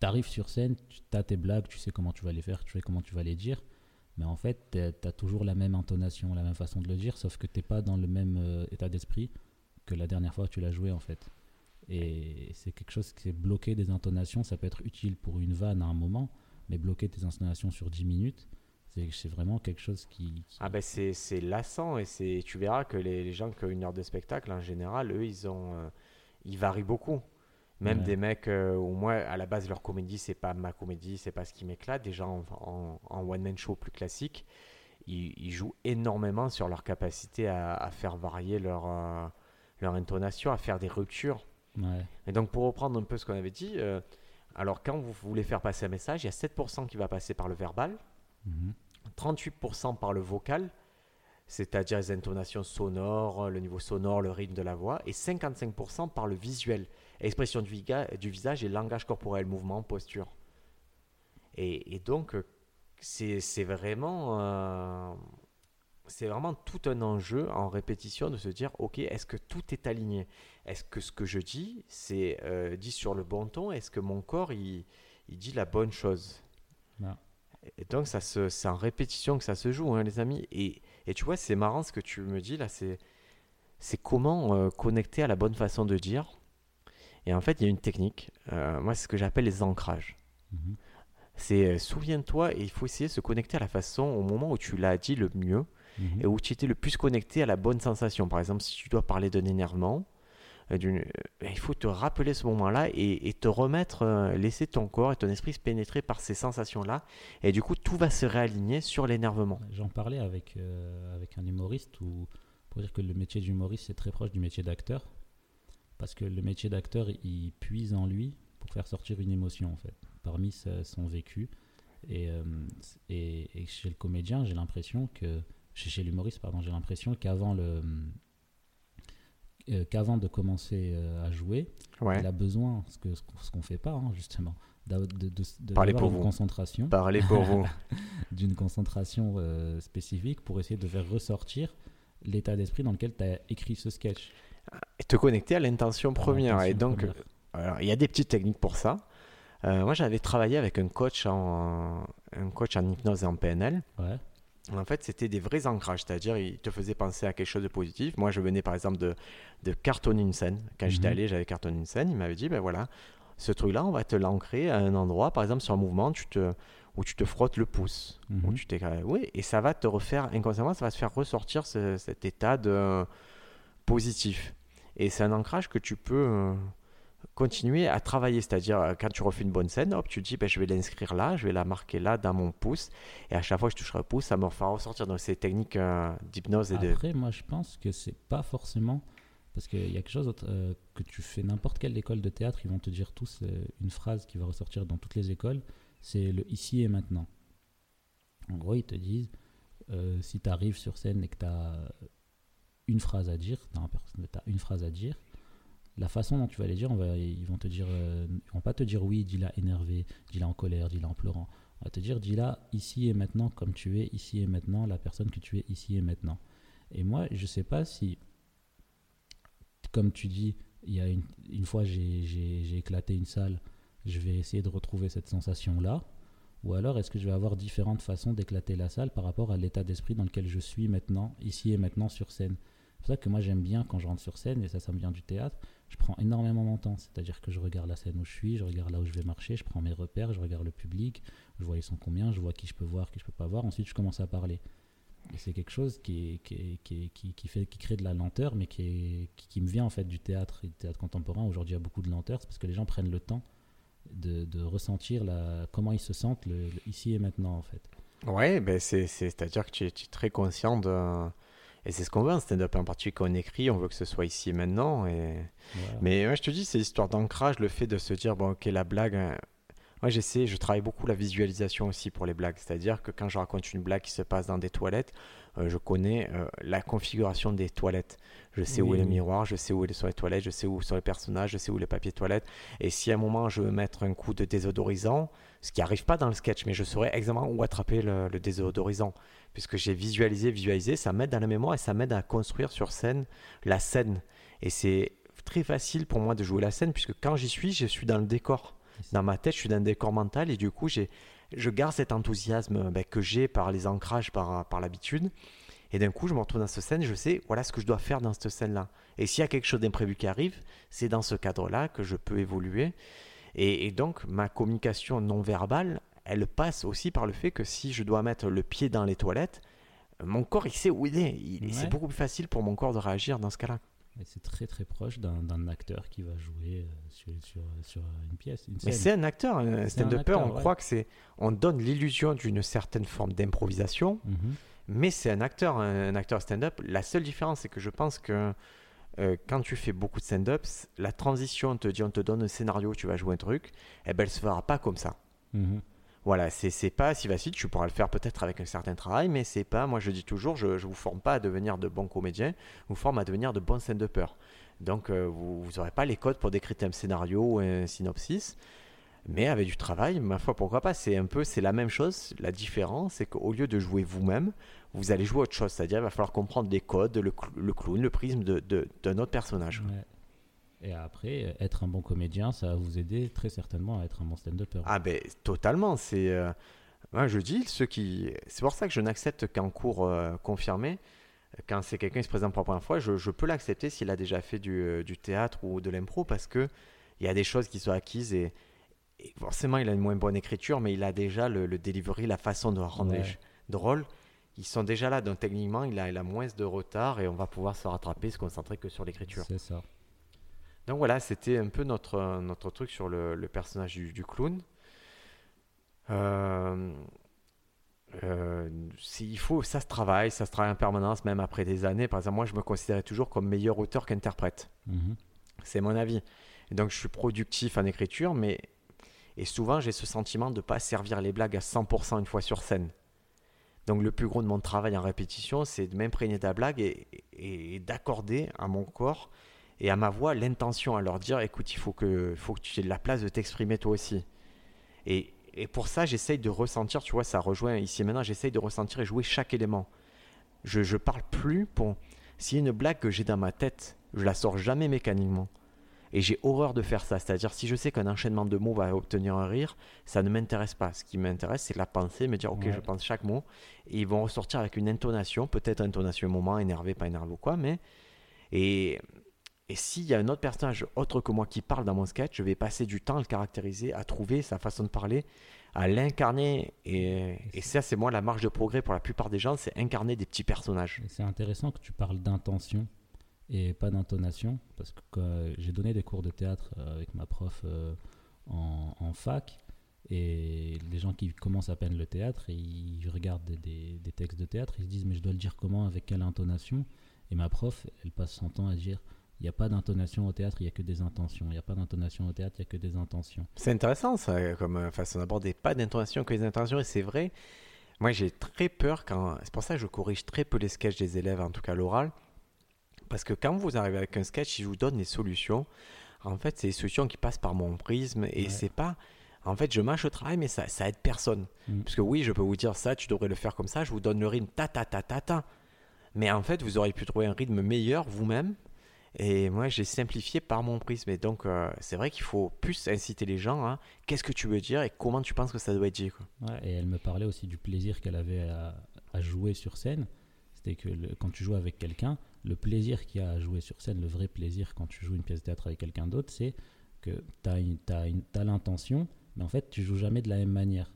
tu arrives sur scène, tu as tes blagues, tu sais comment tu vas les faire, tu sais comment tu vas les dire, mais en fait, tu as toujours la même intonation, la même façon de le dire, sauf que tu pas dans le même euh, état d'esprit que la dernière fois que tu l'as joué, en fait. Et c'est quelque chose qui est bloqué des intonations. Ça peut être utile pour une vanne à un moment, mais bloquer tes intonations sur 10 minutes, c'est vraiment quelque chose qui. Ah ben c'est lassant et tu verras que les, gens qui ont une heure de spectacle, en général, eux, ils, ont, euh, ils varient beaucoup. Même des mecs, euh, au moins à la base, leur comédie, c'est pas ma comédie, c'est pas ce qui m'éclate. Des gens en, one-man show plus classique, ils, jouent énormément sur leur capacité à, faire varier leur, euh, leur intonation, à faire des ruptures. Et donc, pour reprendre un peu ce qu'on avait dit, euh, alors quand vous voulez faire passer un message, il y a 7% qui va passer par le verbal, 38% mhm. par le vocal, c'est-à-dire les intonations sonores, le niveau sonore, le rythme de la voix, et 55% par le visuel, expression du, du, visage et langage corporel, mouvement, posture. Et, donc, euh, c'est vraiment, euh, c'est vraiment tout un enjeu en répétition de se dire, ok, est-ce que tout est aligné? Est-ce que ce que je dis, c'est euh, dit sur le bon ton? Est-ce que mon corps, il, il dit la bonne chose? Et donc, c'est en répétition que ça se joue, hein, les amis. Et, et tu vois, c'est marrant ce que tu me dis là, c'est c'est comment connecter à la bonne façon de dire et en fait, il y a une technique. Euh, moi, c'est ce que j'appelle les ancrages. Mhm. C'est euh, souviens-toi et il faut essayer de se connecter à la façon au moment où tu l'as dit le mieux mhm. et où tu étais le plus connecté à la bonne sensation. Par exemple, si tu dois parler d'un énervement, euh, il faut te rappeler ce moment-là et, te remettre, laisser ton corps et ton esprit se pénétrer par ces sensations-là. Et du coup, tout va se réaligner sur l'énervement. J'en parlais avec, avec un humoriste où, pour dire que le métier d'humoriste, c'est très proche du métier d'acteur parce que le métier d'acteur, il puise en lui pour faire sortir une émotion, en fait, parmi son vécu. Euh, et, et, chez le comédien, j'ai l'impression que, chez, l'humoriste, pardon, j'ai l'impression qu'avant le euh, qu'avant de commencer euh, à jouer, il a besoin, ce qu'on ce qu'on fait pas hein, justement, de, de, de, une concentration, Parlez pour vous, d'une concentration spécifique pour essayer de faire ressortir l'état d'esprit dans lequel tu as écrit ce sketch et te connecter à l'intention première. et donc, il y a des petites techniques pour ça. Euh, moi, j'avais travaillé avec un coach en, un coach en hypnose et en PNL. En fait, c'était des vrais ancrages, c'est-à-dire il te faisait penser à quelque chose de positif. Moi, je venais par exemple de, de cartonner une scène. Quand j'étais mhm. allé, j'avais cartonné une scène. Il m'avait dit, ben voilà, ce truc-là, on va te l'ancrer à un endroit, par exemple sur un mouvement, tu te, où tu te frottes le pouce. Où mhm. tu t'es, oui, et ça va te refaire, inconsciemment, ça va te faire ressortir cet état de positif. Et c'est un ancrage que tu peux euh, continuer à travailler. C'est-à-dire, euh, quand tu refais une bonne scène, hop, tu te dis, ben, je vais l'inscrire là, je vais la marquer là dans mon pouce. Et à chaque fois que je toucherai le pouce, ça me fera ressortir. dans ces techniques euh, d'hypnose et de. Après, moi, je pense que c'est pas forcément. Parce qu'il y a quelque chose que tu fais n'importe quelle école de théâtre, ils vont te dire tous une phrase qui va ressortir dans toutes les écoles c'est le ici et maintenant. En gros, ils te disent si tu arrives sur scène et que tu as une phrase à dire, une phrase à dire, la façon dont tu vas les dire, on va, ils vont te dire, euh, ils vont pas te dire oui, dis-la énervé, dis-la en colère, dis-la en pleurant. On va te dire, dis-la ici et maintenant, comme tu es ici et maintenant, la personne que tu es ici et maintenant. Et moi, je sais pas si, comme tu dis, il y a une, une fois j'ai éclaté une salle, je vais essayer de retrouver cette sensation-là. Ou alors, est-ce que je vais avoir différentes façons d'éclater la salle par rapport à l'état d'esprit dans lequel je suis maintenant, ici et maintenant sur scène? C'est pour ça que moi j'aime bien quand je rentre sur scène, et ça, ça me vient du théâtre, je prends énormément mon temps. C'est-à-dire que je regarde la scène où je suis, je regarde là où je vais marcher, je prends mes repères, je regarde le public, je vois ils sont combien, je vois qui je peux voir, qui je peux pas voir. Ensuite, je commence à parler. Et c'est quelque chose qui, qui, qui, qui, fait, qui crée de la lenteur, mais qui, qui, me vient en fait du théâtre du théâtre contemporain. Aujourd'hui, il y a beaucoup de lenteur, c'est parce que les gens prennent le temps de, de ressentir la, comment ils se sentent ici et maintenant en fait. Ouais, ben c'est, c'est-à-dire que tu tu es très conscient de et c'est ce qu'on veut, un stand-up en particulier qu'on écrit, on veut que ce soit ici et maintenant. Et... Mais moi, je te dis, c'est l'histoire d'ancrage, le fait de se dire, bon, ok, la blague. Hein. Moi, j'essaie, je travaille beaucoup la visualisation aussi pour les blagues. C'est-à-dire que quand je raconte une blague qui se passe dans des toilettes, je connais euh, la configuration des toilettes. Je sais où est le miroir, je sais où sont les toilettes, je sais où sont les personnages, je sais où les papiers toilettes. Et si à un moment je veux mettre un coup de désodorisant, ce qui n'arrive pas dans le sketch, mais je saurais exactement où attraper le, le désodorisant puisque j'ai visualisé, visualisé, ça m'aide dans la mémoire et ça m'aide à construire sur scène la scène. Et c'est très facile pour moi de jouer la scène, puisque quand j'y suis, je suis dans le décor. Dans ma tête, je suis dans le décor mental et du coup, j'ai je garde cet enthousiasme ben, que j'ai par les ancrages, par, par l'habitude. Et d'un coup, je me retrouve dans cette scène, je sais, voilà ce que je dois faire dans cette scène-là. Et s'il y a quelque chose d'imprévu qui arrive, c'est dans ce cadre-là que je peux évoluer. Et, donc, ma communication non verbale, elle passe aussi par le fait que si je dois mettre le pied dans les toilettes, mon corps, il sait où il est. C'est beaucoup plus facile pour mon corps de réagir dans ce cas-là. C'est très très proche d'un acteur qui va jouer euh, sur, sur, sur une pièce. Une Mais c'est un acteur, un stand-upper. On croit que c'est. On donne l'illusion d'une certaine forme d'improvisation, mhm. mais c'est un acteur, un, acteur stand-up. La seule différence, c'est que je pense que euh, quand tu fais beaucoup de stand-up, la transition, on te dit, on te donne un scénario, tu vas jouer un truc, et eh ben, elle se fera pas comme ça. Mhm. Voilà, c'est pas si facile. Tu pourras le faire peut-être avec un certain travail, mais c'est pas. Moi, je dis toujours, je, ne vous forme pas à devenir de bons comédiens, je vous forme à devenir de bons stand-uppers. Donc, euh, vous n'aurez pas les codes pour décrire un scénario ou un synopsis, mais avec du travail, ma foi, pourquoi pas? C'est un peu, c'est la même chose. La différence, c'est qu'au lieu de jouer vous-même, vous allez jouer autre chose. C'est-à-dire, il va falloir comprendre des codes, le, clown, le prisme d'un de, autre personnage. Et après, être un bon comédien, ça va vous aider très certainement à être un bon stand-upper. Ah ben totalement. C'est, euh, moi je dis ceux qui, c'est pour ça que je n'accepte qu'en cours euh, confirmé. Quand c'est quelqu'un qui se présente pour la première fois, je, peux l'accepter s'il a déjà fait du, euh, du théâtre ou de l'impro parce que il y a des choses qui sont acquises et, forcément il a une moins bonne écriture, mais il a déjà le, delivery, la façon de rendre drôle. Ils sont déjà là, donc techniquement il a, il a moins de retard et on va pouvoir se rattraper, se concentrer que sur l'écriture. C'est ça. Donc voilà, c'était un peu notre, notre truc sur le, personnage du, clown. Euh, euh, il faut, ça se travaille, ça se travaille en permanence, même après des années. Par exemple, moi, je me considérais toujours comme meilleur auteur qu'interprète. Mhm. C'est mon avis. donc, je suis productif en écriture, mais et souvent, j'ai ce sentiment de ne pas servir les blagues à 100% une fois sur scène. Donc, le plus gros de mon travail en répétition, c'est de m'imprégner de la blague et, et d'accorder à mon corps et à ma voix l'intention à leur dire écoute, il faut que, faut que tu aies de la place de t'exprimer toi aussi. Et, et pour ça, j'essaye de ressentir, tu vois, ça rejoint ici et maintenant, j'essaye de ressentir et jouer chaque élément. Je ne parle plus pour. S'il y a une blague que j'ai dans ma tête, je la sors jamais mécaniquement. Et j'ai horreur de faire ça. C'est-à-dire, si je sais qu'un enchaînement de mots va obtenir un rire, ça ne m'intéresse pas. Ce qui m'intéresse, c'est la pensée, me dire, ok, je pense chaque mot. Et ils vont ressortir avec une intonation, peut-être intonation au moment, énervé, pas énervé ou quoi, mais. Et et s'il y a un autre personnage autre que moi qui parle dans mon sketch, je vais passer du temps à le caractériser, à trouver sa façon de parler, à l'incarner. Et, ça, c'est moi la marge de progrès pour la plupart des gens, c'est incarner des petits personnages. C'est intéressant que tu parles d'intention et pas d'intonation, parce que j'ai donné des cours de théâtre euh, avec ma prof euh, en, fac. Et les gens qui commencent à peine le théâtre, ils regardent des, des textes de théâtre, ils se disent mais je dois le dire comment, avec quelle intonation? Et ma prof, elle passe son temps à dire il n'y a pas d'intonation au théâtre, il n'y a que des intentions. Il n'y a pas d'intonation au théâtre, il n'y a que des intentions. C'est intéressant ça, comme euh, façon d'aborder. Pas d'intonation, que des intentions, et c'est vrai. Moi, j'ai très peur quand. C'est pour ça que je corrige très peu les sketchs des élèves, en tout cas l'oral. Parce que quand vous arrivez avec un sketch, si je vous donne des solutions, en fait, c'est des solutions qui passent par mon prisme, et c'est pas. En fait, je mâche le travail, mais ça, ça aide personne. Mm. Parce que oui, je peux vous dire ça, tu devrais le faire comme ça, je vous donne le rythme ta ta ta ta ta. Mais en fait, vous auriez pu trouver un rythme meilleur vous-même et moi, j'ai simplifié par mon prisme. Et donc, euh, c'est vrai qu'il faut plus inciter les gens à qu'est-ce que tu veux dire et comment tu penses que ça doit être dit. Et elle me parlait aussi du plaisir qu'elle avait à, jouer sur scène. C'était que quand tu joues avec quelqu'un, le plaisir qu'il y a à jouer sur scène, le vrai plaisir quand tu joues une pièce de théâtre avec quelqu'un d'autre, c'est que tu as, as l'intention, mais en fait, tu joues jamais de la même manière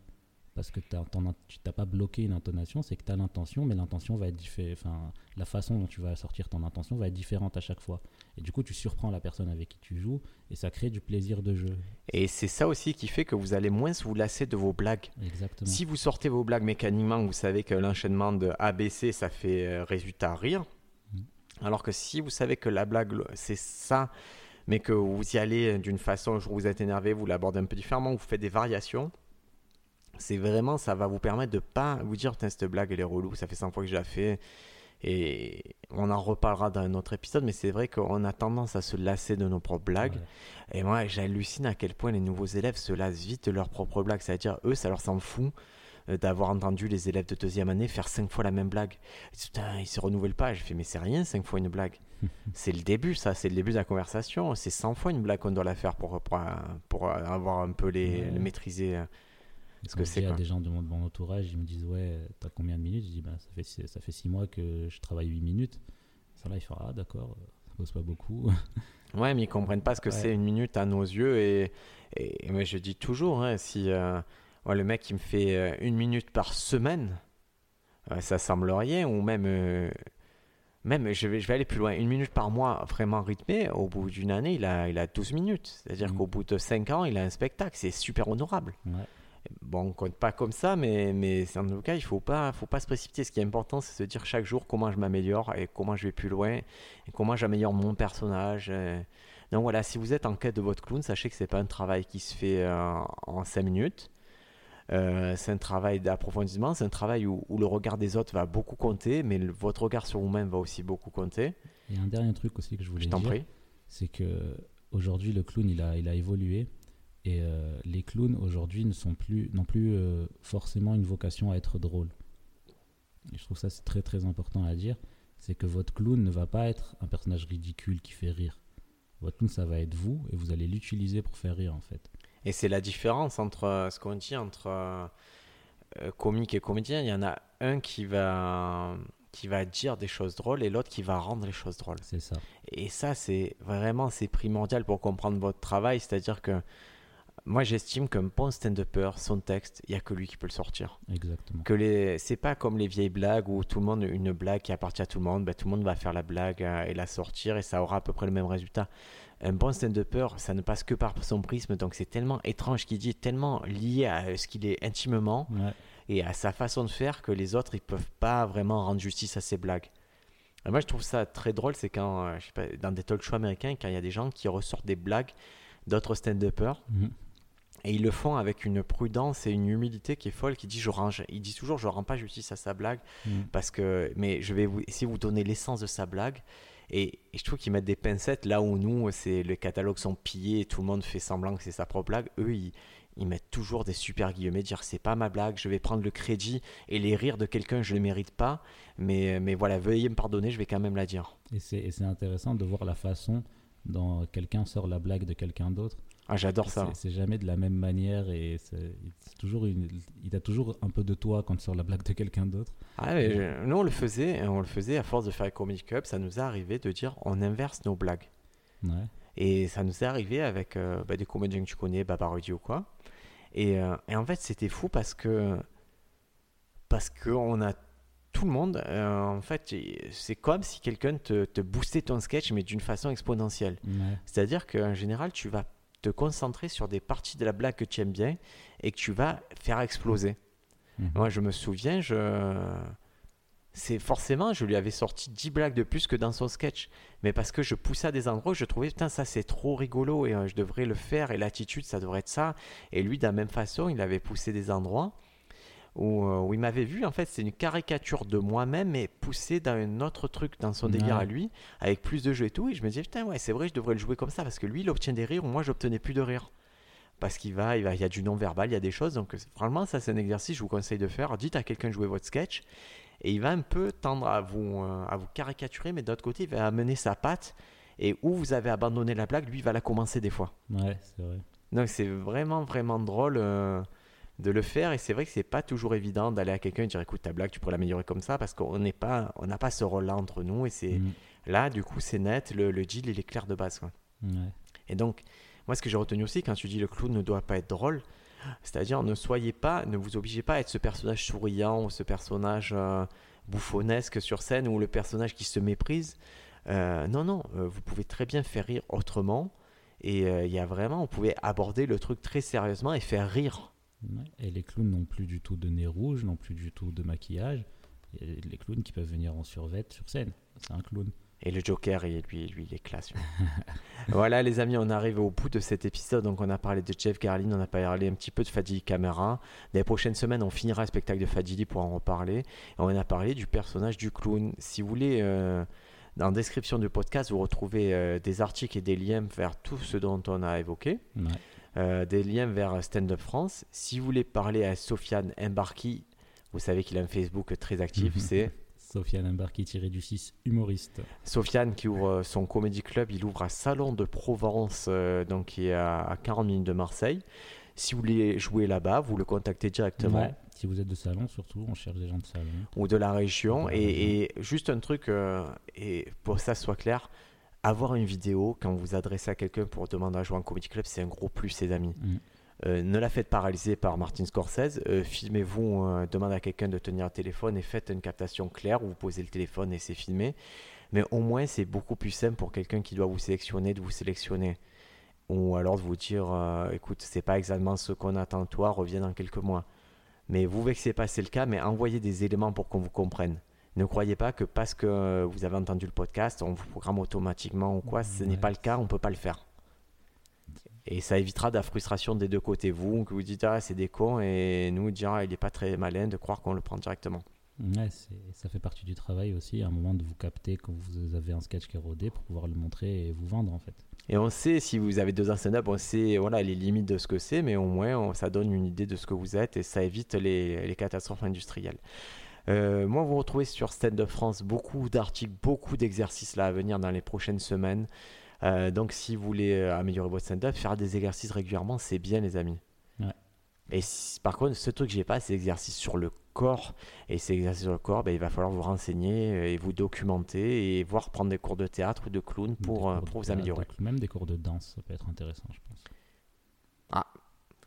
parce que tu n'as pas bloqué une intonation, c'est que tu as l'intention, mais l'intention va être différente. Enfin, la façon dont tu vas sortir ton intention va être différente à chaque fois. Et du coup, tu surprends la personne avec qui tu joues et ça crée du plaisir de jeu. Et c'est ça aussi qui fait que vous allez moins vous lasser de vos blagues. Exactement. Si vous sortez vos blagues mécaniquement, vous savez que l'enchaînement de ABC, ça fait euh, résultat rire. Mm. Alors que si vous savez que la blague, c'est ça, mais que vous y allez d'une façon, vous êtes énervé, vous l'abordez un peu différemment, vous faites des variations c'est vraiment, ça va vous permettre de pas vous dire, cette blague, elle est relou, ça fait 100 fois que je la fais. Et on en reparlera dans un autre épisode, mais c'est vrai qu'on a tendance à se lasser de nos propres blagues. Et moi, j'hallucine à quel point les nouveaux élèves se lassent vite de leurs propres blagues. C'est-à-dire, eux, ça leur s'en fout euh, d'avoir entendu les élèves de deuxième année faire cinq fois la même blague. Putain, ils se renouvellent pas. Je fais, mais c'est rien, cinq fois une blague. c'est le début, ça, c'est le début de la conversation. C'est 100 fois une blague qu'on doit la faire pour, pour, avoir un peu les, les maîtriser. Ce Quand que c'est. dis à quoi. des gens de mon, de mon entourage, ils me disent Ouais, t'as combien de minutes? Je dis bah, ça, fait, six- ça fait 6 mois que je travaille 8 minutes. Ça là, ils font Ah, d'accord, ça pose pas beaucoup. Ouais, mais ils comprennent pas ce que Ouais. c'est une minute à nos yeux. Et, et, je dis toujours, hein, si euh, ouais, le mec qui me fait euh, une minute par semaine, euh, ça semble rien, ou même, euh, même je, vais, je vais aller plus loin, une minute par mois vraiment rythmé, au bout d'une année, il a, il a 12 minutes. C'est-à-dire Mhm. qu'au bout de 5 ans, il a un spectacle. C'est super honorable. Ouais. Bon, on compte pas comme ça, mais, mais en tout cas, il faut pas, faut pas se précipiter. Ce qui est important, c'est se dire chaque jour comment je m'améliore et comment je vais plus loin et comment j'améliore mon personnage. euh. Donc voilà, si vous êtes en quête de votre clown, sachez que c'est pas un travail qui se fait euh, en 5 minutes. Euh, c'est un travail d'approfondissement, c'est un travail où, où le regard des autres va beaucoup compter, mais le- votre regard sur vous-même va aussi beaucoup compter. Et un dernier truc aussi que je voulais Je dire, c'est que aujourd'hui le clown il a, il a évolué et euh, les clowns aujourd'hui ne sont plus non plus euh, forcément une vocation à être drôle. Et je trouve ça c'est très très important à dire, c'est que votre clown ne va pas être un personnage ridicule qui fait rire. Votre clown ça va être vous et vous allez l'utiliser pour faire rire en fait. Et c'est la différence entre euh, ce qu'on dit entre euh, comique et comédien. Il y en a un qui va, qui va dire des choses drôles et l'autre qui va rendre les choses drôles. C'est ça. Et ça, c'est vraiment c'est primordial pour comprendre votre travail. C'est-à-dire que moi, j'estime qu'un bon stand-upper, son texte, il n'y a que lui qui peut le sortir. Exactement. Que les, c'est pas comme les vieilles blagues où tout le monde, une blague qui appartient à tout le monde, ben, tout le monde va faire la blague euh, et la sortir et ça aura à peu près le même résultat. Un bon stand-upper, ça ne passe que par son prisme, donc c'est tellement étrange ce qu'il dit, tellement lié à ce qu'il est intimement Ouais. et à sa façon de faire que les autres ils peuvent pas vraiment rendre justice à ses blagues. Et moi je trouve ça très drôle, c'est quand euh, je sais pas, dans des talk shows américains, quand il y a des gens qui ressortent des blagues d'autres stand-uppers Mhm. Et ils le font avec une prudence et une humilité qui est folle, qui dit je range. Il dit toujours je rends pas justice à sa blague Mhm. parce que mais je vais vous essayer de vous donner l'essence de sa blague. Et, et je trouve qu'ils mettent des pincettes là où nous, c'est les catalogues sont pillés et tout le monde fait semblant que c'est sa propre blague. Eux, ils, ils mettent toujours des super guillemets, dire c'est pas ma blague, je vais prendre le crédit et les rires de quelqu'un, je ne le mérite pas. Mais, mais voilà, veuillez me pardonner, je vais quand même la dire. Et c'est intéressant de voir la façon dont quelqu'un sort la blague de quelqu'un d'autre. Ah, j'adore ça. C'est- C'est jamais de la même manière et c'est toujours une, il a toujours un peu de toi quand tu sors la blague de quelqu'un d'autre. Ah, mais je- nous, on le faisait, et on le faisait à force de faire Comedy Cup, ça nous est arrivé de dire on inverse nos blagues. Ouais. Et ça nous est arrivé avec euh, bah, des comédiens que tu connais, Baba Rudy ou quoi. Et, euh, et en fait, c'était fou parce que parce qu'on a tout le monde. euh, en fait, c'est comme si quelqu'un te, te boostait ton sketch, mais d'une façon exponentielle. Ouais. C'est-à-dire qu'en général, tu vas te concentrer sur des parties de la blague que tu aimes bien et que tu vas faire exploser. Mhm. Moi, je me souviens, je... c'est forcément, je lui avais sorti 10 blagues de plus que dans son sketch. Mais parce que je poussais à des endroits où je trouvais, putain, ça c'est trop rigolo et euh, je devrais le faire et l'attitude, ça devrait être ça. Et lui, de la même façon, il avait poussé des endroits où, euh, où il m'avait vu, en fait, c'est une caricature de moi-même, mais poussée dans un autre truc, dans son délire Ouais. à lui, avec plus de jeux et tout. Et je me disais, putain, ouais, c'est vrai, je devrais le jouer comme ça parce que lui, il obtient des rires, moi, j'obtenais plus de rires parce qu'il va, il va, il y a du non-verbal, il y a des choses. Donc, franchement, ça, c'est un exercice que je vous conseille de faire. Dites à quelqu'un de jouer votre sketch et il va un peu tendre à vous, euh, à vous caricaturer, mais d'autre côté, il va amener sa patte et où vous avez abandonné la blague, lui, il va la commencer des fois. Ouais, c'est vrai. Donc, c'est vraiment, vraiment drôle euh, de le faire et c'est vrai que c'est pas toujours évident d'aller à quelqu'un et dire écoute, ta blague, tu pourrais l'améliorer comme ça parce qu'on n'est pas, on n'a pas ce rôle-là entre nous et c'est Mhm. là, du coup, c'est net, le, le deal, il est clair de base. quoi. Ouais. Et donc, moi, ce que j'ai retenu aussi quand tu dis le clown ne doit pas être drôle, c'est-à-dire ne soyez pas, ne vous obligez pas à être ce personnage souriant ou ce personnage euh, bouffonnesque sur scène ou le personnage qui se méprise. Euh, non, non, euh, vous pouvez très bien faire rire autrement. Et il y a vraiment, on pouvait aborder le truc très sérieusement et faire rire. Et les clowns n'ont plus du tout de nez rouge, n'ont plus du tout de maquillage. A les clowns qui peuvent venir en survêt sur scène. C'est un clown. Et le Joker, il- lui, lui, il est classe. voilà, les amis, on arrive au bout de cet épisode. Donc, on a parlé de Jeff Garlin, on a parlé un petit peu de Fadili Camera. Dans les prochaines semaines, on finira le spectacle de Fadili pour en reparler. Et on a parlé du personnage du clown. Si vous voulez, euh, dans la description du podcast, vous retrouvez euh, des articles et des liens vers tout ce dont on a évoqué. Ouais. Euh, des liens vers Stand Up France. Si vous voulez parler à Sofiane Embarki, vous savez qu'il a un Facebook très actif, Mhm. c'est Sofiane Embarki tiré du 6, humoriste. Sofiane qui ouvre euh, son comédie club, il ouvre à Salon de Provence, euh, donc qui est à à 40 minutes de Marseille. Si vous voulez jouer là-bas, vous le contactez directement. Ouais, si vous êtes de salon, surtout, on cherche des gens de salon. ou de la région. De la Et, et juste un truc, euh, et pour que ça soit clair, avoir une vidéo quand vous adressez à quelqu'un pour demander à jouer en comedy club, c'est un gros plus, les amis. Mm. Euh, ne la faites pas réaliser par Martin Scorsese. Euh, Filmez-vous, euh, demandez à quelqu'un de tenir le téléphone et faites une captation claire où vous posez le téléphone et c'est filmé. Mais au moins, c'est beaucoup plus simple pour quelqu'un qui doit vous sélectionner de vous sélectionner. Ou alors de vous dire écoute, c'est pas exactement ce qu'on attend de toi, reviens dans quelques mois. Mais vous vexez pas, c'est le cas, mais envoyez des éléments pour qu'on vous comprenne. Ne croyez pas que parce que euh, vous avez entendu le podcast, on vous programme automatiquement ou quoi. Ce n'est pas le cas, on peut pas le faire. Et ça évitera de la frustration des deux côtés. Vous, que vous dites, ah, c'est des cons, et nous, dire, ah, il est pas très malin de croire qu'on le prend directement. Ouais, ça fait partie du travail aussi, à un moment de vous capter quand vous avez un sketch qui est rodé pour pouvoir le montrer et vous vendre en fait. Et on sait, si vous avez deux ans stand-up, on sait voilà, les limites de ce que c'est, mais au moins, on- ça donne une idée de ce que vous êtes et ça évite les, les catastrophes industrielles. Euh, moi, vous retrouvez sur Stand Up France beaucoup d'articles, beaucoup d'exercices là à venir dans les prochaines semaines. Euh, donc, si vous voulez euh, améliorer votre stand-up, faire des exercices régulièrement, c'est bien, les amis. Ouais. Et si- par contre, ce truc que j'ai pas, c'est l'exercice sur le corps. Et ces exercices sur le corps, ben, il va falloir vous renseigner et vous documenter et voir prendre des cours de théâtre ou de clown pour, euh, cours pour de- vous améliorer. Même des cours de danse, ça peut être intéressant, je pense.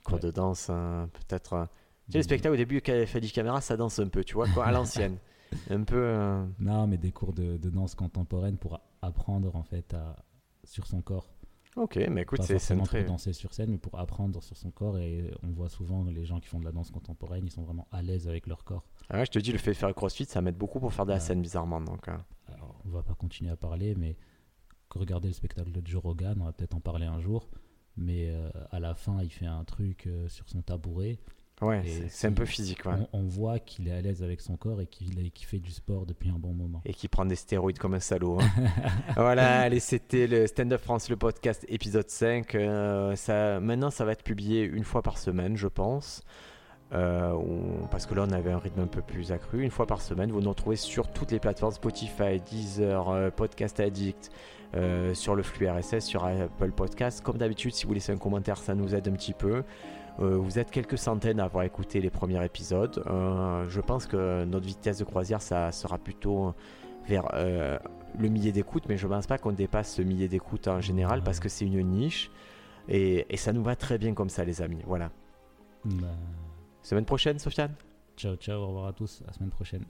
cours Ouais. de danse, euh, peut-être. Tu sais, le spectacle au début, quand Félix Camera, ça danse un peu, tu vois, quoi, à l'ancienne. un peu. euh, Non, mais des cours de, de danse contemporaine pour apprendre en fait à, sur son corps. Ok, mais écoute, c'est très. pour danser sur scène, mais pour apprendre sur son corps. Et on voit souvent les gens qui font de la danse contemporaine, ils sont vraiment à l'aise avec leur corps. Ah ouais, je te dis, le fait de faire le crossfit, ça m'aide beaucoup pour faire de la scène, bizarrement. Donc, euh. Alors, on va pas continuer à parler, mais regardez le spectacle de Joe Rogan, on va peut-être en parler un jour. Mais euh, à la fin, il fait un truc euh, sur son tabouret. Ouais, c'est- un peu physique, ouais. On, on voit qu'il est à l'aise avec son corps et qu'il qu'il fait du sport depuis un bon moment. Et qui prend des stéroïdes comme un salaud. hein. voilà, allez, c'était le Stand Up France, le podcast épisode 5. Euh, ça, maintenant, ça va être publié une fois par semaine, je pense. Euh, parce que là, on avait un rythme un peu plus accru. Une fois par semaine, vous nous retrouvez sur toutes les plateformes Spotify, Deezer, euh, Podcast Addict, sur le flux RSS, sur Apple Podcast. Comme d'habitude, si vous laissez un commentaire, ça nous aide un petit peu. Euh, vous êtes quelques centaines à avoir écouté les premiers épisodes. Euh, je pense que notre vitesse de croisière, ça sera plutôt vers euh, le millier d'écoutes, mais je ne pense pas qu'on dépasse ce millier d'écoutes en général parce que c'est une niche. Et, et ça nous va très bien comme ça, les amis. Voilà. Bah, Semaine prochaine, Sofiane? Ciao, ciao, au revoir à tous, à semaine prochaine.